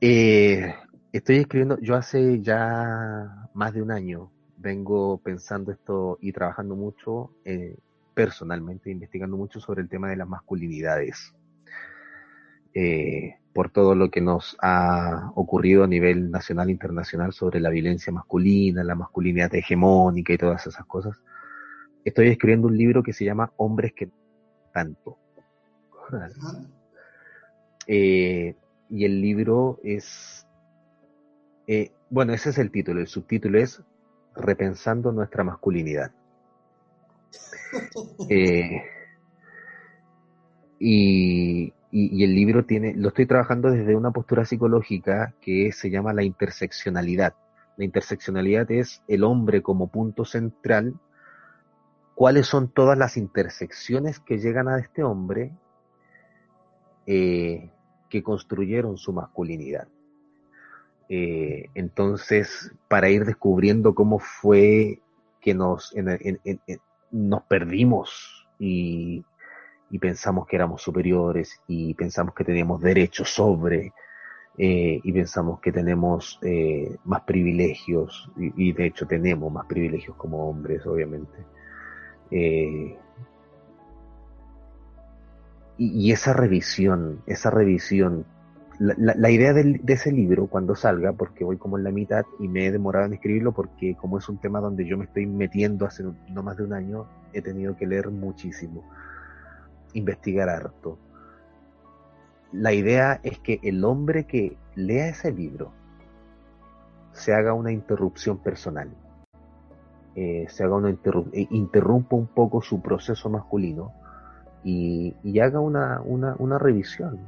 D: Eh, estoy escribiendo, yo hace ya más de un año vengo pensando esto y trabajando mucho eh, personalmente, investigando mucho sobre el tema de las masculinidades. Eh, por todo lo que nos ha ocurrido a nivel nacional e internacional sobre la violencia masculina, la masculinidad hegemónica y todas esas cosas. Estoy escribiendo un libro que se llama Hombres que tanto. Eh, y el libro es, eh, bueno, ese es el título, el subtítulo es Repensando nuestra masculinidad. Eh, y, y- y el libro tiene, lo estoy trabajando desde una postura psicológica que se llama la interseccionalidad. La interseccionalidad es el hombre como punto central. ¿Cuáles son todas las intersecciones que llegan a este hombre eh, que construyeron su masculinidad? Eh, entonces, para ir descubriendo cómo fue que nos, nos perdimos y, pensamos que éramos superiores y pensamos que teníamos derechos sobre eh, y pensamos que tenemos más privilegios y de hecho tenemos más privilegios como hombres, obviamente. Y, esa revisión, esa revisión, la, idea de ese libro cuando salga, porque voy como en la mitad y me he demorado en escribirlo porque como es un tema donde yo me estoy metiendo hace no más de un año, he tenido que leer muchísimo, investigar harto. La idea es que el hombre que lea ese libro se haga una interrupción personal, eh, se haga una interru- eh, interrumpa un poco su proceso masculino y, y haga una, una, una revisión,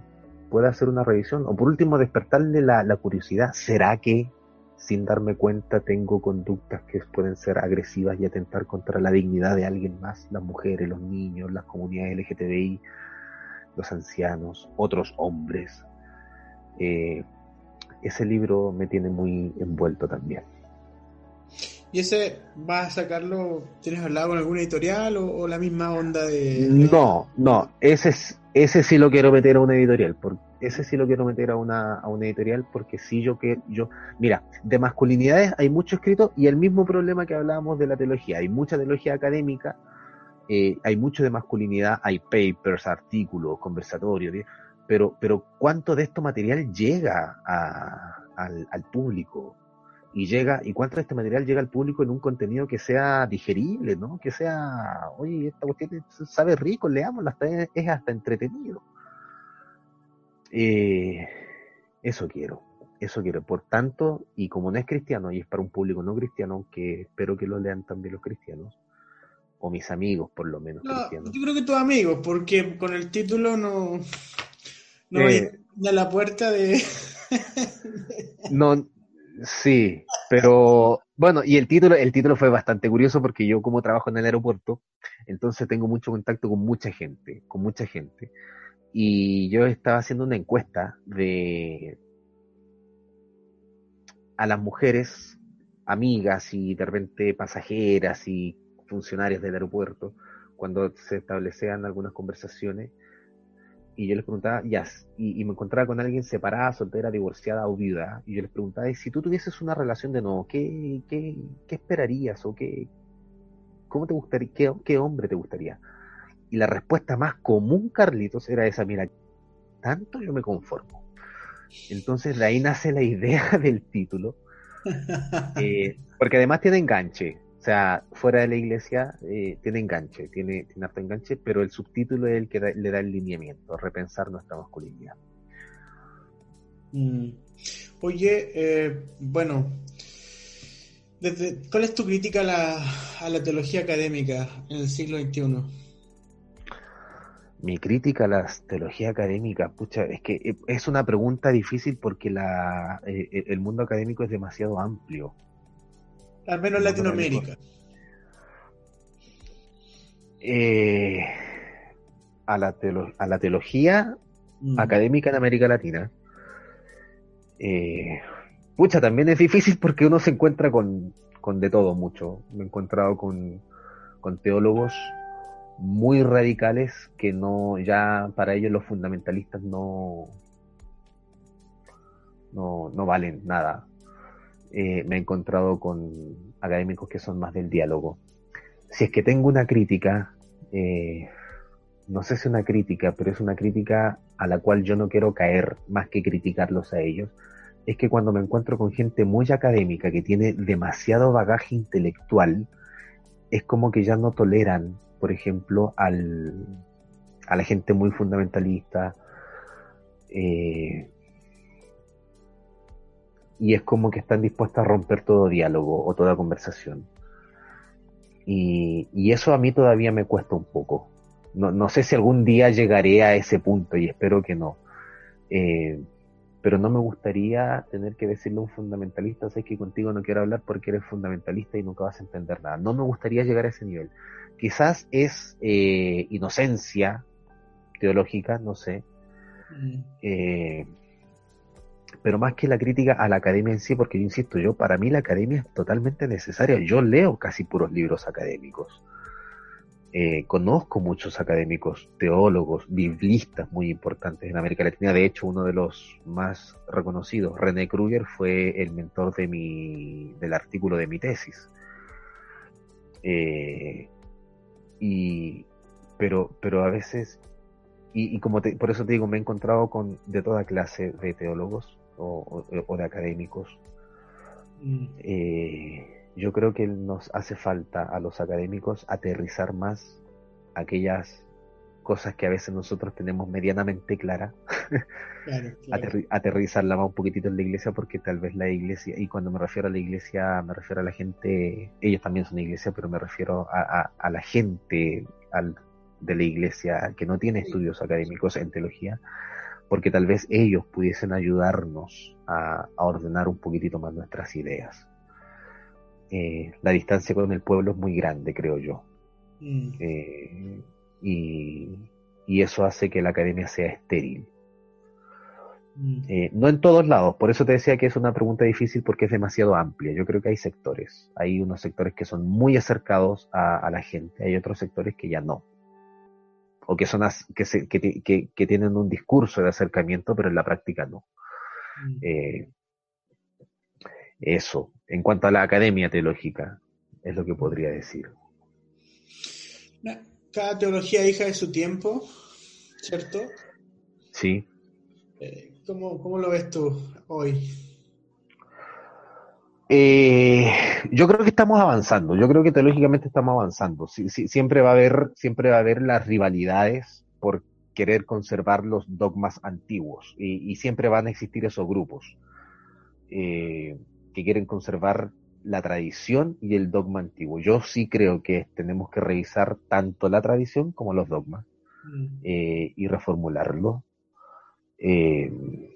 D: pueda hacer una revisión, o por último despertarle la, la curiosidad, ¿será que sin darme cuenta tengo conductas que pueden ser agresivas y atentar contra la dignidad de alguien más, las mujeres, los niños, las comunidades LGTBI, los ancianos, otros hombres? Eh, ese libro me tiene muy envuelto también.
C: ¿Y ese vas a sacarlo, tienes hablado con alguna editorial o, la misma onda de...
D: No, no, ese es, ese sí lo quiero meter a una editorial, por, ese sí lo quiero meter a una, a una editorial porque sí yo que yo, mira, de masculinidades hay mucho escrito y el mismo problema que hablábamos de la teología, hay mucha teología académica, eh, hay mucho de masculinidad, hay papers, artículos, conversatorios, pero, pero ¿cuánto de esto material llega a- al público? Y llega, y cuánto de este material llega al público en un contenido que sea digerible, ¿no? Que sea, oye, esta cuestión sabe rico, leámosla, hasta es, es hasta entretenido. Eh, eso quiero. eso quiero. Por tanto, y como no es cristiano y es para un público no cristiano, que espero que lo lean también los cristianos, o mis amigos por lo menos
C: No,
D: cristianos.
C: yo creo que tus amigos, porque con el título no, no
D: Eh.
C: a la puerta de...
D: No, sí, pero bueno, y el título, el título fue bastante curioso porque yo como trabajo en el aeropuerto, entonces tengo mucho contacto con mucha gente, con mucha gente. Y yo estaba haciendo una encuesta de a las mujeres, amigas y de repente pasajeras y funcionarias del aeropuerto, cuando se establecían algunas conversaciones, y yo les preguntaba, ya, y, y me encontraba con alguien separada, soltera, divorciada o viuda, y yo les preguntaba, "Y si tú tuvieses una relación de nuevo, ¿qué, qué, qué esperarías o qué, cómo te gustaría, qué, qué hombre te gustaría? Y la respuesta más común, Carlitos, era esa, mira, tanto yo me conformo. Entonces de ahí nace la idea del título, eh, porque además tiene enganche. O sea, fuera de la iglesia eh, tiene enganche, tiene, tiene harto enganche, pero el subtítulo es el que da- le da el lineamiento, repensar nuestra masculinidad.
C: Mm. Oye, eh, bueno, desde, ¿cuál es tu crítica a la, a la teología académica en el siglo XXI?
D: Mi crítica a la teología académica, pucha, es que eh, es una pregunta difícil porque la, eh, eh, el mundo académico es demasiado amplio.
C: Al menos en
D: No,
C: Latinoamérica.
D: Eh, a, la teolo- a la teología
C: Mm.
D: académica en América Latina. Eh, pucha, también es difícil porque uno se encuentra con, con de todo mucho. Me he encontrado con, con teólogos muy radicales que no, ya para ellos los fundamentalistas no, no, no valen nada. Eh, me he encontrado con académicos que son más del diálogo. Si es que tengo una crítica, eh, no sé si una crítica, pero es una crítica a la cual yo no quiero caer más que criticarlos a ellos, es que cuando me encuentro con gente muy académica que tiene demasiado bagaje intelectual, es como que ya no toleran, por ejemplo, al, a la gente muy fundamentalista. eh, y es como que están dispuestos a romper todo diálogo o toda conversación. Y, y eso a mí todavía me cuesta un poco. No, no sé si algún día llegaré a ese punto y espero que no. Eh, pero no me gustaría tener que decirle a un fundamentalista, sé que contigo no quiero hablar porque eres fundamentalista y nunca vas a entender nada. No me gustaría llegar a ese nivel. Quizás es eh, inocencia teológica, no sé.
C: Mm.
D: Eh, pero más que la crítica a la academia en sí, porque yo insisto, yo para mí la academia es totalmente necesaria. Yo leo casi puros libros académicos. Eh, conozco muchos académicos, teólogos, biblistas muy importantes en América Latina. De hecho, uno de los más reconocidos, René Kruger, fue el mentor de mi, del artículo de mi tesis. Eh, y, pero, pero a veces, y, y como te- por eso te digo, me he encontrado con de toda clase de teólogos o, o- o de académicos.
C: Mm.
D: Eh, yo creo que nos hace falta a los académicos aterrizar más aquellas cosas que a veces nosotros tenemos medianamente claras,
C: Claro, claro.
D: aterri- aterrizarla más un poquitito en la iglesia, porque tal vez la iglesia, y cuando me refiero a la iglesia, me refiero a la gente, ellos también son iglesia, pero me refiero a, a- a la gente al- de la iglesia que no tiene estudios académicos en teología, porque tal vez ellos pudiesen ayudarnos a, a ordenar un poquitito más nuestras ideas. Eh, la distancia con el pueblo es muy grande, creo yo.
C: Mm.
D: Eh, y, y eso hace que la academia sea estéril.
C: Mm.
D: Eh, no en todos lados, por eso te decía que es una pregunta difícil porque es demasiado amplia. Yo creo que hay sectores, hay unos sectores que son muy acercados a, a la gente, hay otros sectores que ya no. O que, son as- que, se- que, que- que tienen un discurso de acercamiento, pero en la práctica no.
C: Mm.
D: Eh, eso, en cuanto a la academia teológica, es lo que podría decir.
C: Cada teología hija de su tiempo, ¿cierto?
D: Sí,
C: Eh, ¿Cómo, cómo lo ves tú hoy?
D: Eh, yo creo que estamos avanzando, yo creo que teológicamente estamos avanzando. Siempre va a haber, siempre va a haber las rivalidades por querer conservar los dogmas antiguos y, y siempre van a existir esos grupos. eh, que quieren conservar la tradición y el dogma antiguo. Yo sí creo que tenemos que revisar tanto la tradición como los dogmas
C: Mm.
D: eh, y reformularlo. Eh,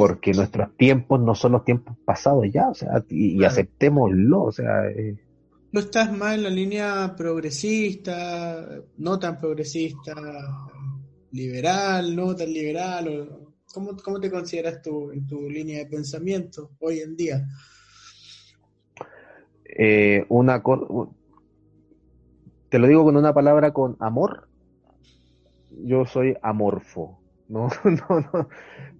D: porque nuestros tiempos no son los tiempos pasados ya, o sea, y,
C: Claro.
D: aceptémoslo, o sea, eh,
C: ¿No estás más en la línea progresista, no tan progresista, liberal, no tan liberal? O, ¿cómo, ¿Cómo te consideras tú en tu línea de pensamiento hoy en día?
D: eh, una te lo digo con una palabra con amor, yo soy amorfo, no, no, no,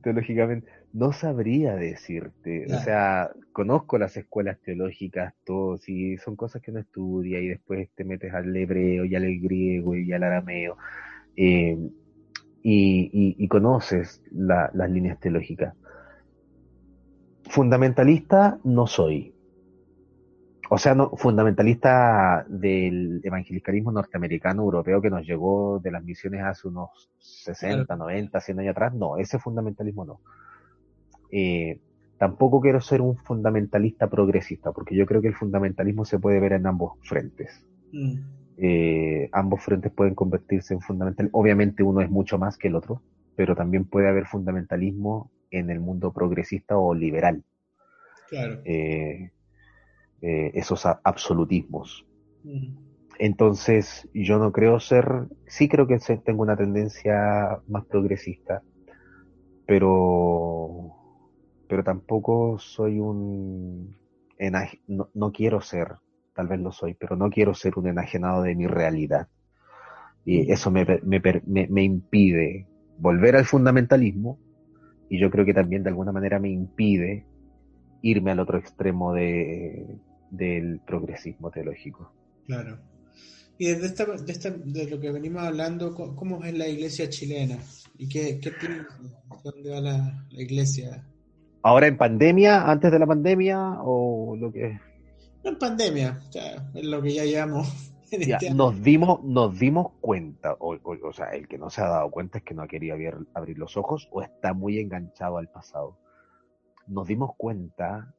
D: teológicamente, no sabría decirte, o sea, conozco las escuelas teológicas, todo, sí, son cosas que uno estudia y después te metes al hebreo y al griego y al arameo, eh, y, y- y conoces la- las líneas teológicas. Fundamentalista no soy, o sea, no, fundamentalista del evangelicalismo norteamericano, europeo, que nos llegó de las misiones hace unos 60, 90, 100 años atrás, no, ese fundamentalismo no. Eh, tampoco quiero ser un fundamentalista progresista, porque yo creo que el fundamentalismo se puede ver en ambos frentes.
C: Mm,
D: Eh, ambos frentes pueden convertirse en fundamental. Obviamente uno es mucho más que el otro, pero también puede haber fundamentalismo en el mundo progresista o liberal.
C: claro.
D: Eh, eh, esos absolutismos.
C: Mm,
D: Entonces, yo no creo ser, sí creo que tengo una tendencia más progresista, pero, pero tampoco soy un, no, no quiero ser, tal vez lo soy, pero no quiero ser un enajenado de mi realidad. Y eso me, me, me, me impide volver al fundamentalismo y yo creo que también de alguna manera me impide irme al otro extremo de, del progresismo teológico.
C: claro. Y desde esta, de, esta- de lo que venimos hablando, ¿cómo, cómo es la iglesia chilena? ¿Y qué, qué tiene, dónde va la, la iglesia?
D: Ahora en pandemia, antes de la pandemia, o lo que
C: No en pandemia, o sea, es lo que ya llevamos
D: ya,
C: este
D: nos dimos, nos dimos cuenta, o, o- o sea, el que no se ha dado cuenta es que no ha querido abrir, abrir los ojos o está muy enganchado al pasado. Nos dimos cuenta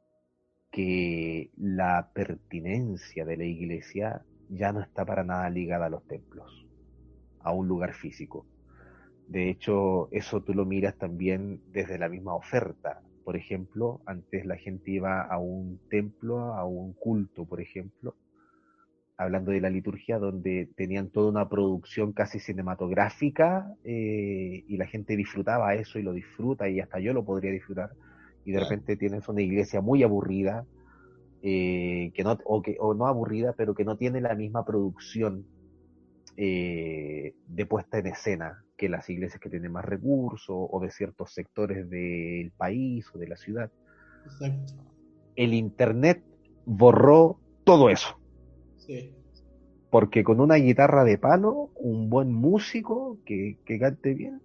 D: que la pertinencia de la iglesia ya no está para nada ligada a los templos, a un lugar físico. De hecho, eso tú lo miras también desde la misma oferta. Por ejemplo, antes la gente iba a un templo, a un culto, por ejemplo, hablando de la liturgia, donde tenían toda una producción casi cinematográfica eh, y la gente disfrutaba eso y lo disfruta y hasta yo lo podría disfrutar. Y de
C: Claro.
D: repente tienes una iglesia muy aburrida, eh, que no, o, que, o no aburrida, pero que no tiene la misma producción eh, de puesta en escena que las iglesias que tienen más recursos o de ciertos sectores del país o de la ciudad.
C: Exacto.
D: El Internet borró todo eso.
C: Sí.
D: Porque con una guitarra de palo, un buen músico que, que cante bien,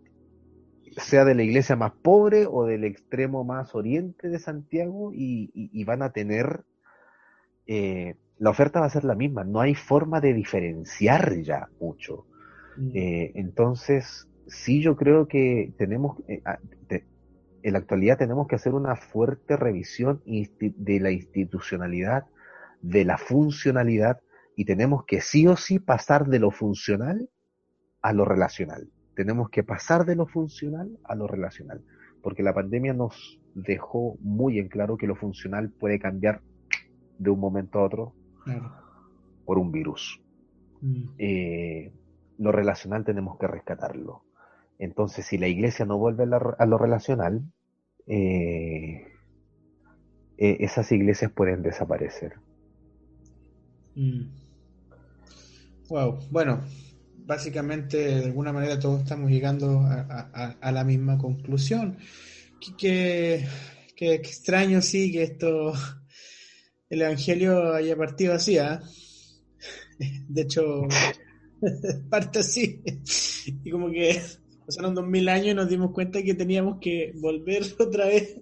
D: sea de la iglesia más pobre o del extremo más oriente de Santiago, y, y- y van a tener, eh, la oferta va a ser la misma, no hay forma de diferenciar ya mucho.
C: Mm,
D: Eh, entonces, sí yo creo que tenemos, eh, te- en la actualidad tenemos que hacer una fuerte revisión de la institucionalidad, de la funcionalidad, y tenemos que sí o sí pasar de lo funcional a lo relacional. Tenemos que pasar de lo funcional a lo relacional, porque la pandemia nos dejó muy en claro que lo funcional puede cambiar de un momento a otro
C: claro.
D: por un virus
C: Mm,
D: eh, lo relacional tenemos que rescatarlo. Entonces, si la iglesia no vuelve a, lo relacional, eh, eh, esas iglesias pueden desaparecer.
C: mm. Wow. Bueno, básicamente de alguna manera todos estamos llegando a, a- a- a la misma conclusión. Qué extraño sí que esto, el Evangelio haya partido así, ¿ah? De hecho, parte así. Y como que pasaron dos mil años y nos dimos cuenta que teníamos que volver otra vez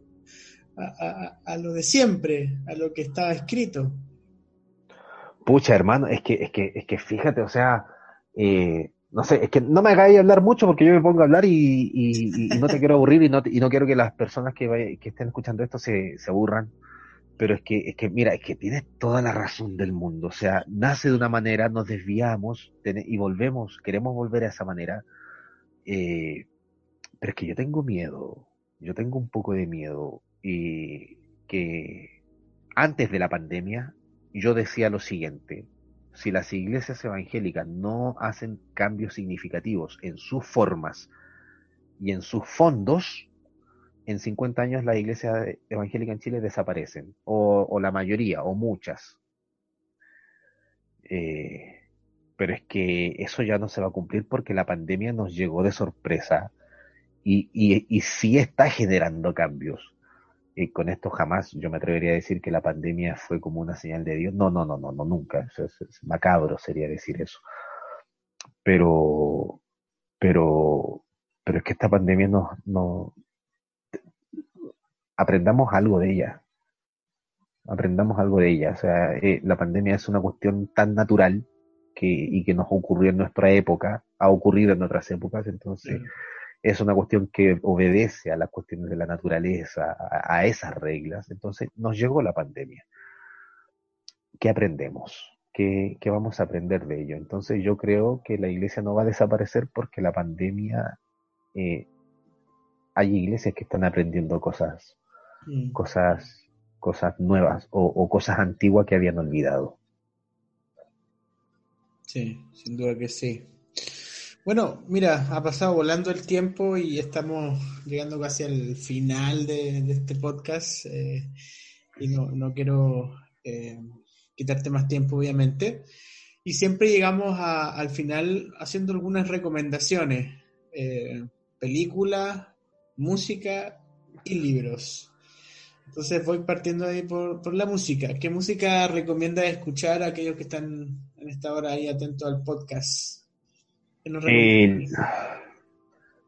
C: a, a- lo de siempre, a lo que estaba escrito.
D: Pucha, hermano, es que, es que, es que fíjate, o sea, eh, no sé, es que no me hagáis hablar mucho porque yo me pongo a hablar y, no te quiero aburrir y no, y no quiero que las personas que, que estén escuchando esto se, se aburran. Pero es que, es que, mira, es que tienes toda la razón del mundo. O sea, nace de una manera, nos desviamos y volvemos, queremos volver a esa manera. Eh, pero es que yo tengo miedo, yo tengo un poco de miedo. Y que antes de la pandemia, yo decía lo siguiente, si las iglesias evangélicas no hacen cambios significativos en sus formas y en sus fondos, en 50 años las iglesias evangélicas en Chile desaparecen, o, la mayoría, o muchas. Eh, pero es que eso ya no se va a cumplir porque la pandemia nos llegó de sorpresa y, sí está generando cambios y con esto jamás yo me atrevería a decir que la pandemia fue como una señal de Dios. No, no, no, no, no nunca. macabro sería decir eso. Pero, pero, pero es que esta pandemia no, no, aprendamos algo de ella. Aprendamos algo de ella. O sea, eh, la pandemia es una cuestión tan natural que, y que nos ocurrió en nuestra época, ha ocurrido en otras épocas, entonces es una cuestión que obedece a las cuestiones de la naturaleza, a, esas reglas. Entonces nos llegó la pandemia. ¿Qué aprendemos? ¿Qué, vamos a aprender de ello? Entonces yo creo que la iglesia no va a desaparecer porque la pandemia, eh, hay iglesias que están aprendiendo cosas, mm. cosas, cosas nuevas o, o cosas antiguas que habían olvidado.
C: Sí, sin duda que sí. Bueno, mira, ha pasado volando el tiempo y estamos llegando casi al final de, este podcast eh, y no, quiero eh, quitarte más tiempo, obviamente. Y siempre llegamos al final haciendo algunas recomendaciones, eh, películas, música y libros. Entonces voy partiendo ahí por, por la música. ¿Qué música recomienda escuchar a aquellos que están en esta hora ahí atentos al podcast?
D: Eh,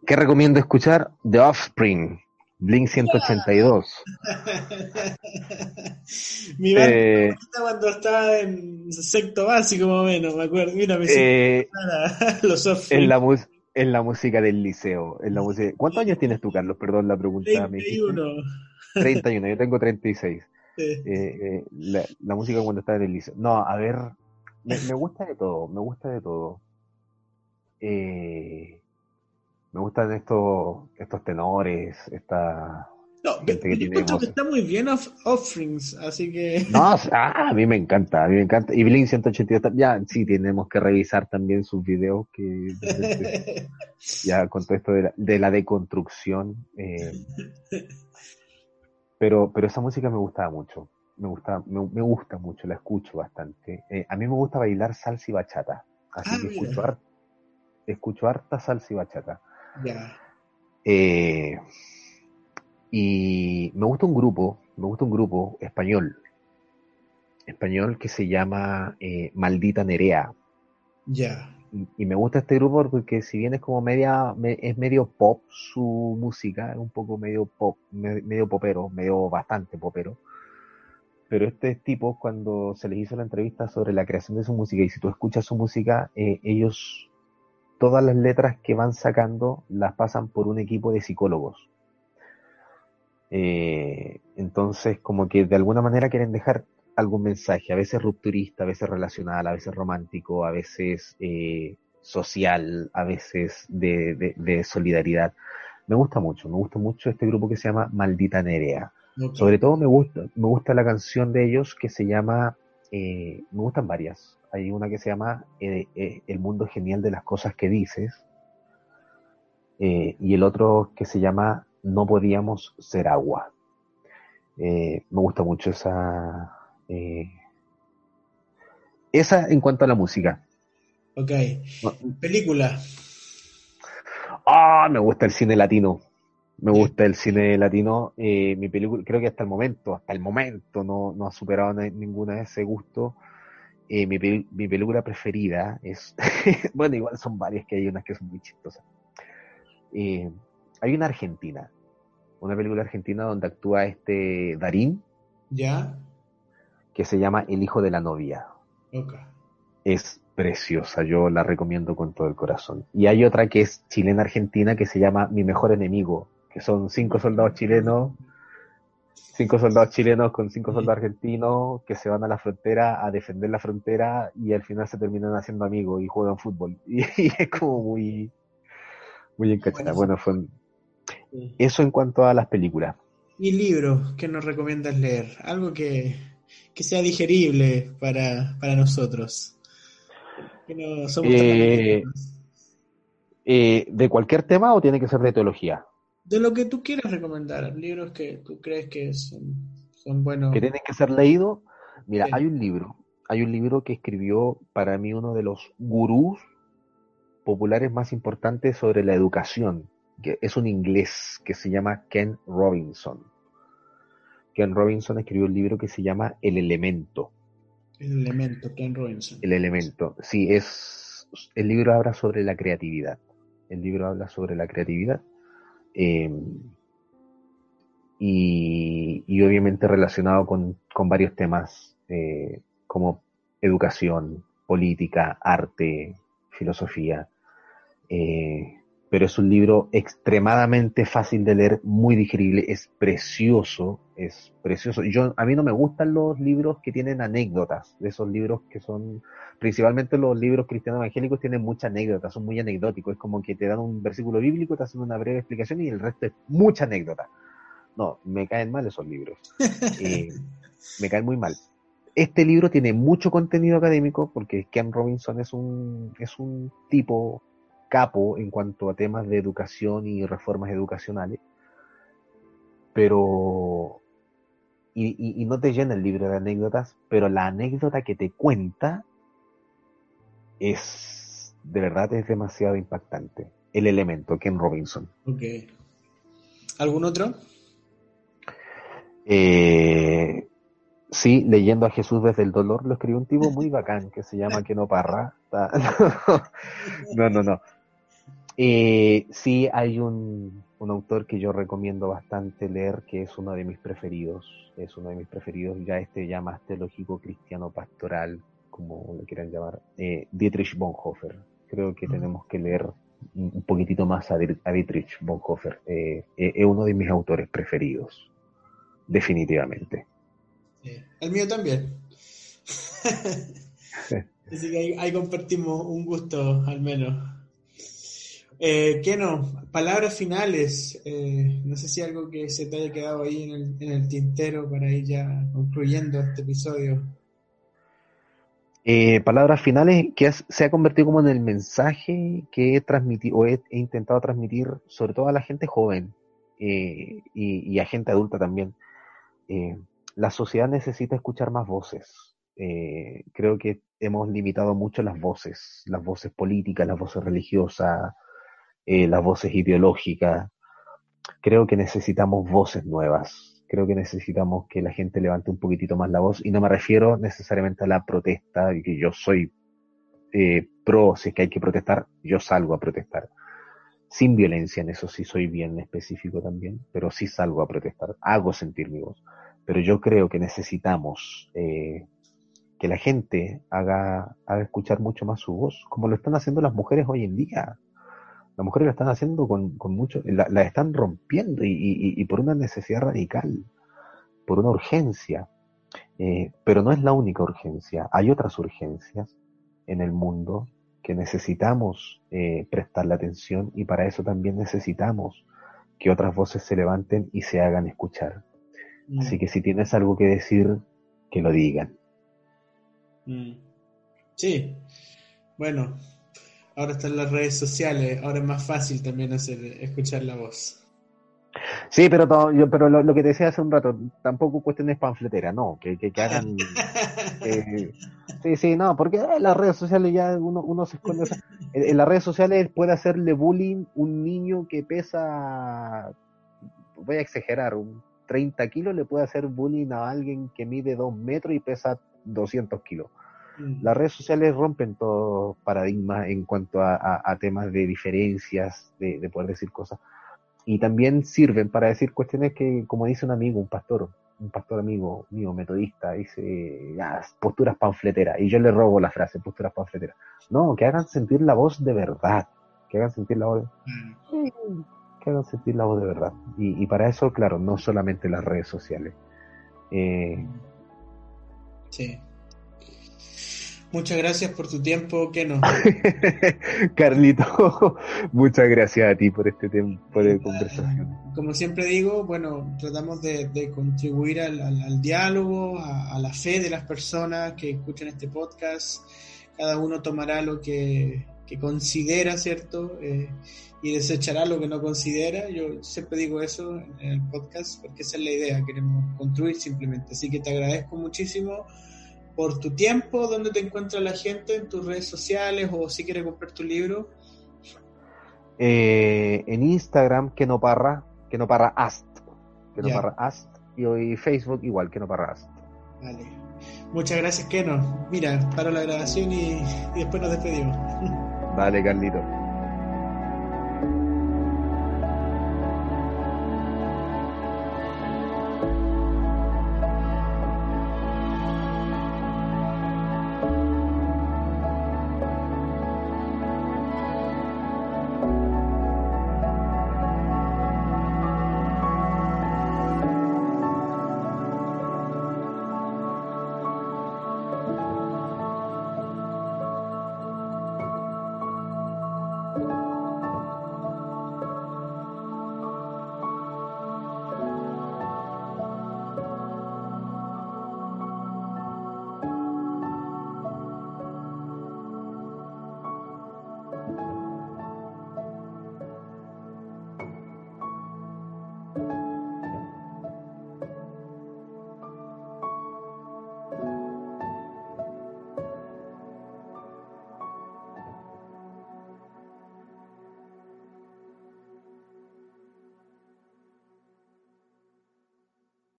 D: ¿Qué recomiendo escuchar? The Offspring, Blink 182.
C: Mi eh, cuando estaba en sexto básico más o menos, me acuerdo. Mira, me
D: eh, los Offspring. En la, en la música del liceo. En la música... ¿Cuántos años tienes tú, Carlos? Perdón la pregunta.
C: 31.
D: 31, yo tengo 36. Eh, eh, la, la, música cuando estaba en el liceo. No, a ver, me, me gusta de todo, me gusta de todo. Eh, me gustan estos, estos tenores, esta
C: no, que está muy bien off offerings, así que...
D: No, ah, a mí me encanta, a mí me encanta. Y Blink 182, ya sí, tenemos que revisar también sus videos, que ya con todo esto de la, de la deconstrucción. Pero, pero esa música me gustaba mucho, me gusta, me, gusta mucho, la escucho bastante. Eh, a mí me gusta bailar salsa y bachata, así ah, que escucho escucho harta salsa y bachata. Eh, y me gusta un grupo, me gusta un grupo español, español que se llama eh, Maldita Nerea.
C: Ya.
D: Y, me gusta este grupo porque si bien es como media, es medio pop su música, es un poco medio pop, medio popero, medio bastante popero. Pero este tipo, cuando se les hizo la entrevista sobre la creación de su música, y si tú escuchas su música, eh, ellos todas las letras que van sacando las pasan por un equipo de psicólogos. Eh, entonces, como que de alguna manera quieren dejar algún mensaje, a veces rupturista, a veces relacional, a veces romántico, a veces eh, social, a veces de, solidaridad. Me gusta mucho, me gusta mucho este grupo que se llama Maldita Nerea. Sobre todo me gusta, me gusta la canción de ellos que se llama, eh, me gustan varias, hay una que se llama eh, eh, El mundo genial de las cosas que dices. Y el otro que se llama No podíamos ser agua. me gusta mucho esa. Esa en cuanto a la música.
C: Ok. Película.
D: Ah, me gusta el cine latino. Me gusta el cine latino. mi película, creo que hasta el momento, hasta el momento no, no ha superado ninguna de ese gusto. Eh, mi, mi, película preferida es, bueno, igual son varias que hay unas que son muy chistosas. Eh, hay una argentina, una película argentina donde actúa este Darín.
C: Ya.
D: Que se llama El hijo de la novia.
C: Okay.
D: Es preciosa, yo la recomiendo con todo el corazón. Y hay otra que es chilena-argentina que se llama Mi mejor enemigo, que son cinco soldados chilenos, cinco soldados chilenos con cinco soldados argentinos que se van a la frontera a defender la frontera y al final se terminan haciendo amigos y juegan fútbol. Y, es como muy, muy encachada. Bueno, fue eso en cuanto a las películas.
C: ¿Y libros que nos recomiendas leer? Algo que, que sea digerible para, para nosotros. Que no somos
D: eh, eh, ¿De cualquier tema o tiene que ser de teología?
C: De lo que tú quieras recomendar, libros que tú crees que son, son buenos.
D: Que tienen que ser leídos. Mira, hay un libro, hay un libro que escribió para mí uno de los gurús populares más importantes sobre la educación, que es un inglés que se llama Ken Robinson. Ken Robinson escribió un libro que se llama El Elemento.
C: El Elemento, Ken Robinson.
D: El Elemento, sí, es el libro habla sobre la creatividad. El libro habla sobre la creatividad Em, y, obviamente relacionado con, varios temas eh, como educación, política, arte, filosofía. Eh, pero es un libro extremadamente fácil de leer, muy digerible, es precioso, es precioso. Yo, a mí no me gustan los libros que tienen anécdotas, de esos libros que son principalmente los libros cristianos evangélicos tienen mucha anécdota, son muy anecdóticos, es como que te dan un versículo bíblico, te hacen una breve explicación y el resto es mucha anécdota. No, me caen mal esos libros. Eh, me caen muy mal. Este libro tiene mucho contenido académico porque Ken Robinson es un, es un tipo capo en cuanto a temas de educación y reformas educacionales, pero y, y, no te llena el libro de anécdotas, pero la anécdota que te cuenta es, de verdad, es demasiado impactante. El elemento, Ken Robinson.
C: Ok. ¿Algún otro?
D: Eh, sí, leyendo a Jesús desde el dolor, lo escribió un tipo muy bacán que se llama Keno Parra. no, no, no. Eh, sí, hay un, un, autor que yo recomiendo bastante leer, que es uno de mis preferidos. Es uno de mis preferidos, ya este ya más teológico cristiano pastoral, como lo quieran llamar, eh, Dietrich Bonhoeffer. Creo que tenemos que leer un poquitito más a, Dietrich Bonhoeffer. Eh, eh, es uno de mis autores preferidos, definitivamente.
C: El mío también. Así que ahí, compartimos un gusto, al menos. Eh, ¿Qué no? Palabras finales. no sé si algo que se te haya quedado ahí en el, tintero para ir ya concluyendo este episodio.
D: Eh, palabras finales que se ha convertido como en el mensaje que he transmitido o he, intentado transmitir sobre todo a la gente joven eh, y, a gente adulta también. Eh, la sociedad necesita escuchar más voces. creo que hemos limitado mucho las voces, las voces políticas, las voces religiosas, las voces ideológicas. Creo que necesitamos voces nuevas, creo que necesitamos que la gente levante un poquitito más la voz y no me refiero necesariamente a la protesta, que yo soy eh, pro, si es que hay que protestar, yo salgo a protestar. Sin violencia, en eso sí soy bien específico también, pero sí salgo a protestar, hago sentir mi voz. Pero yo creo que necesitamos eh, que la gente haga, haga escuchar mucho más su voz, como lo están haciendo las mujeres hoy en día las mujeres lo están haciendo con, mucho, la, están rompiendo y, por una necesidad radical, por una urgencia. Eh, pero no es la única urgencia, hay otras urgencias en el mundo que necesitamos eh, prestarle atención y para eso también necesitamos que otras voces se levanten y se hagan escuchar. Mm. Así que si tienes algo que decir, que lo digan.
C: Mm. Sí, bueno, ahora están las redes sociales, ahora es más fácil también hacer escuchar la voz.
D: Sí, pero yo, pero lo, que te decía hace un rato, tampoco cuestiones panfletera, no, que, que, hagan... Eh, sí, sí, no, porque en las redes sociales ya uno, uno se esconde. en, las redes sociales puede hacerle bullying un niño que pesa, voy a exagerar, un 30 kilos, le puede hacer bullying a alguien que mide 2 metros y pesa 200 kilos. Las redes sociales rompen todo paradigma en cuanto a, temas de diferencias, de, poder decir cosas. Y también sirven para decir cuestiones que, como dice un amigo, un pastor, un pastor amigo mío, metodista, dice, posturas panfleteras, y yo le robo la frase, posturas panfleteras. No, que hagan sentir la voz de verdad, que hagan sentir la voz de... Mm. que hagan sentir la voz de verdad. Y, y para eso, claro, no solamente las redes sociales. Eh,
C: sí. Muchas gracias por tu tiempo, no
D: Carlito, muchas gracias a ti por este tiempo de conversación.
C: Como siempre digo, bueno, tratamos de, contribuir al, diálogo, a, la fe de las personas que escuchan este podcast. Cada uno tomará lo que, considera, ¿cierto? Eh, y desechará lo que no considera. Yo siempre digo eso en el podcast porque esa es la idea, queremos construir simplemente. Así que te agradezco muchísimo por tu tiempo, dónde te encuentra la gente en tus redes sociales o si quieres comprar tu libro.
D: Eh, en Instagram, que no parra, que no parra ast, que no parra ast, y hoy Facebook igual, que no parra ast.
C: Vale. Muchas gracias, Keno. Mira, paro la grabación y, y después nos despedimos.
D: Vale, Carlito.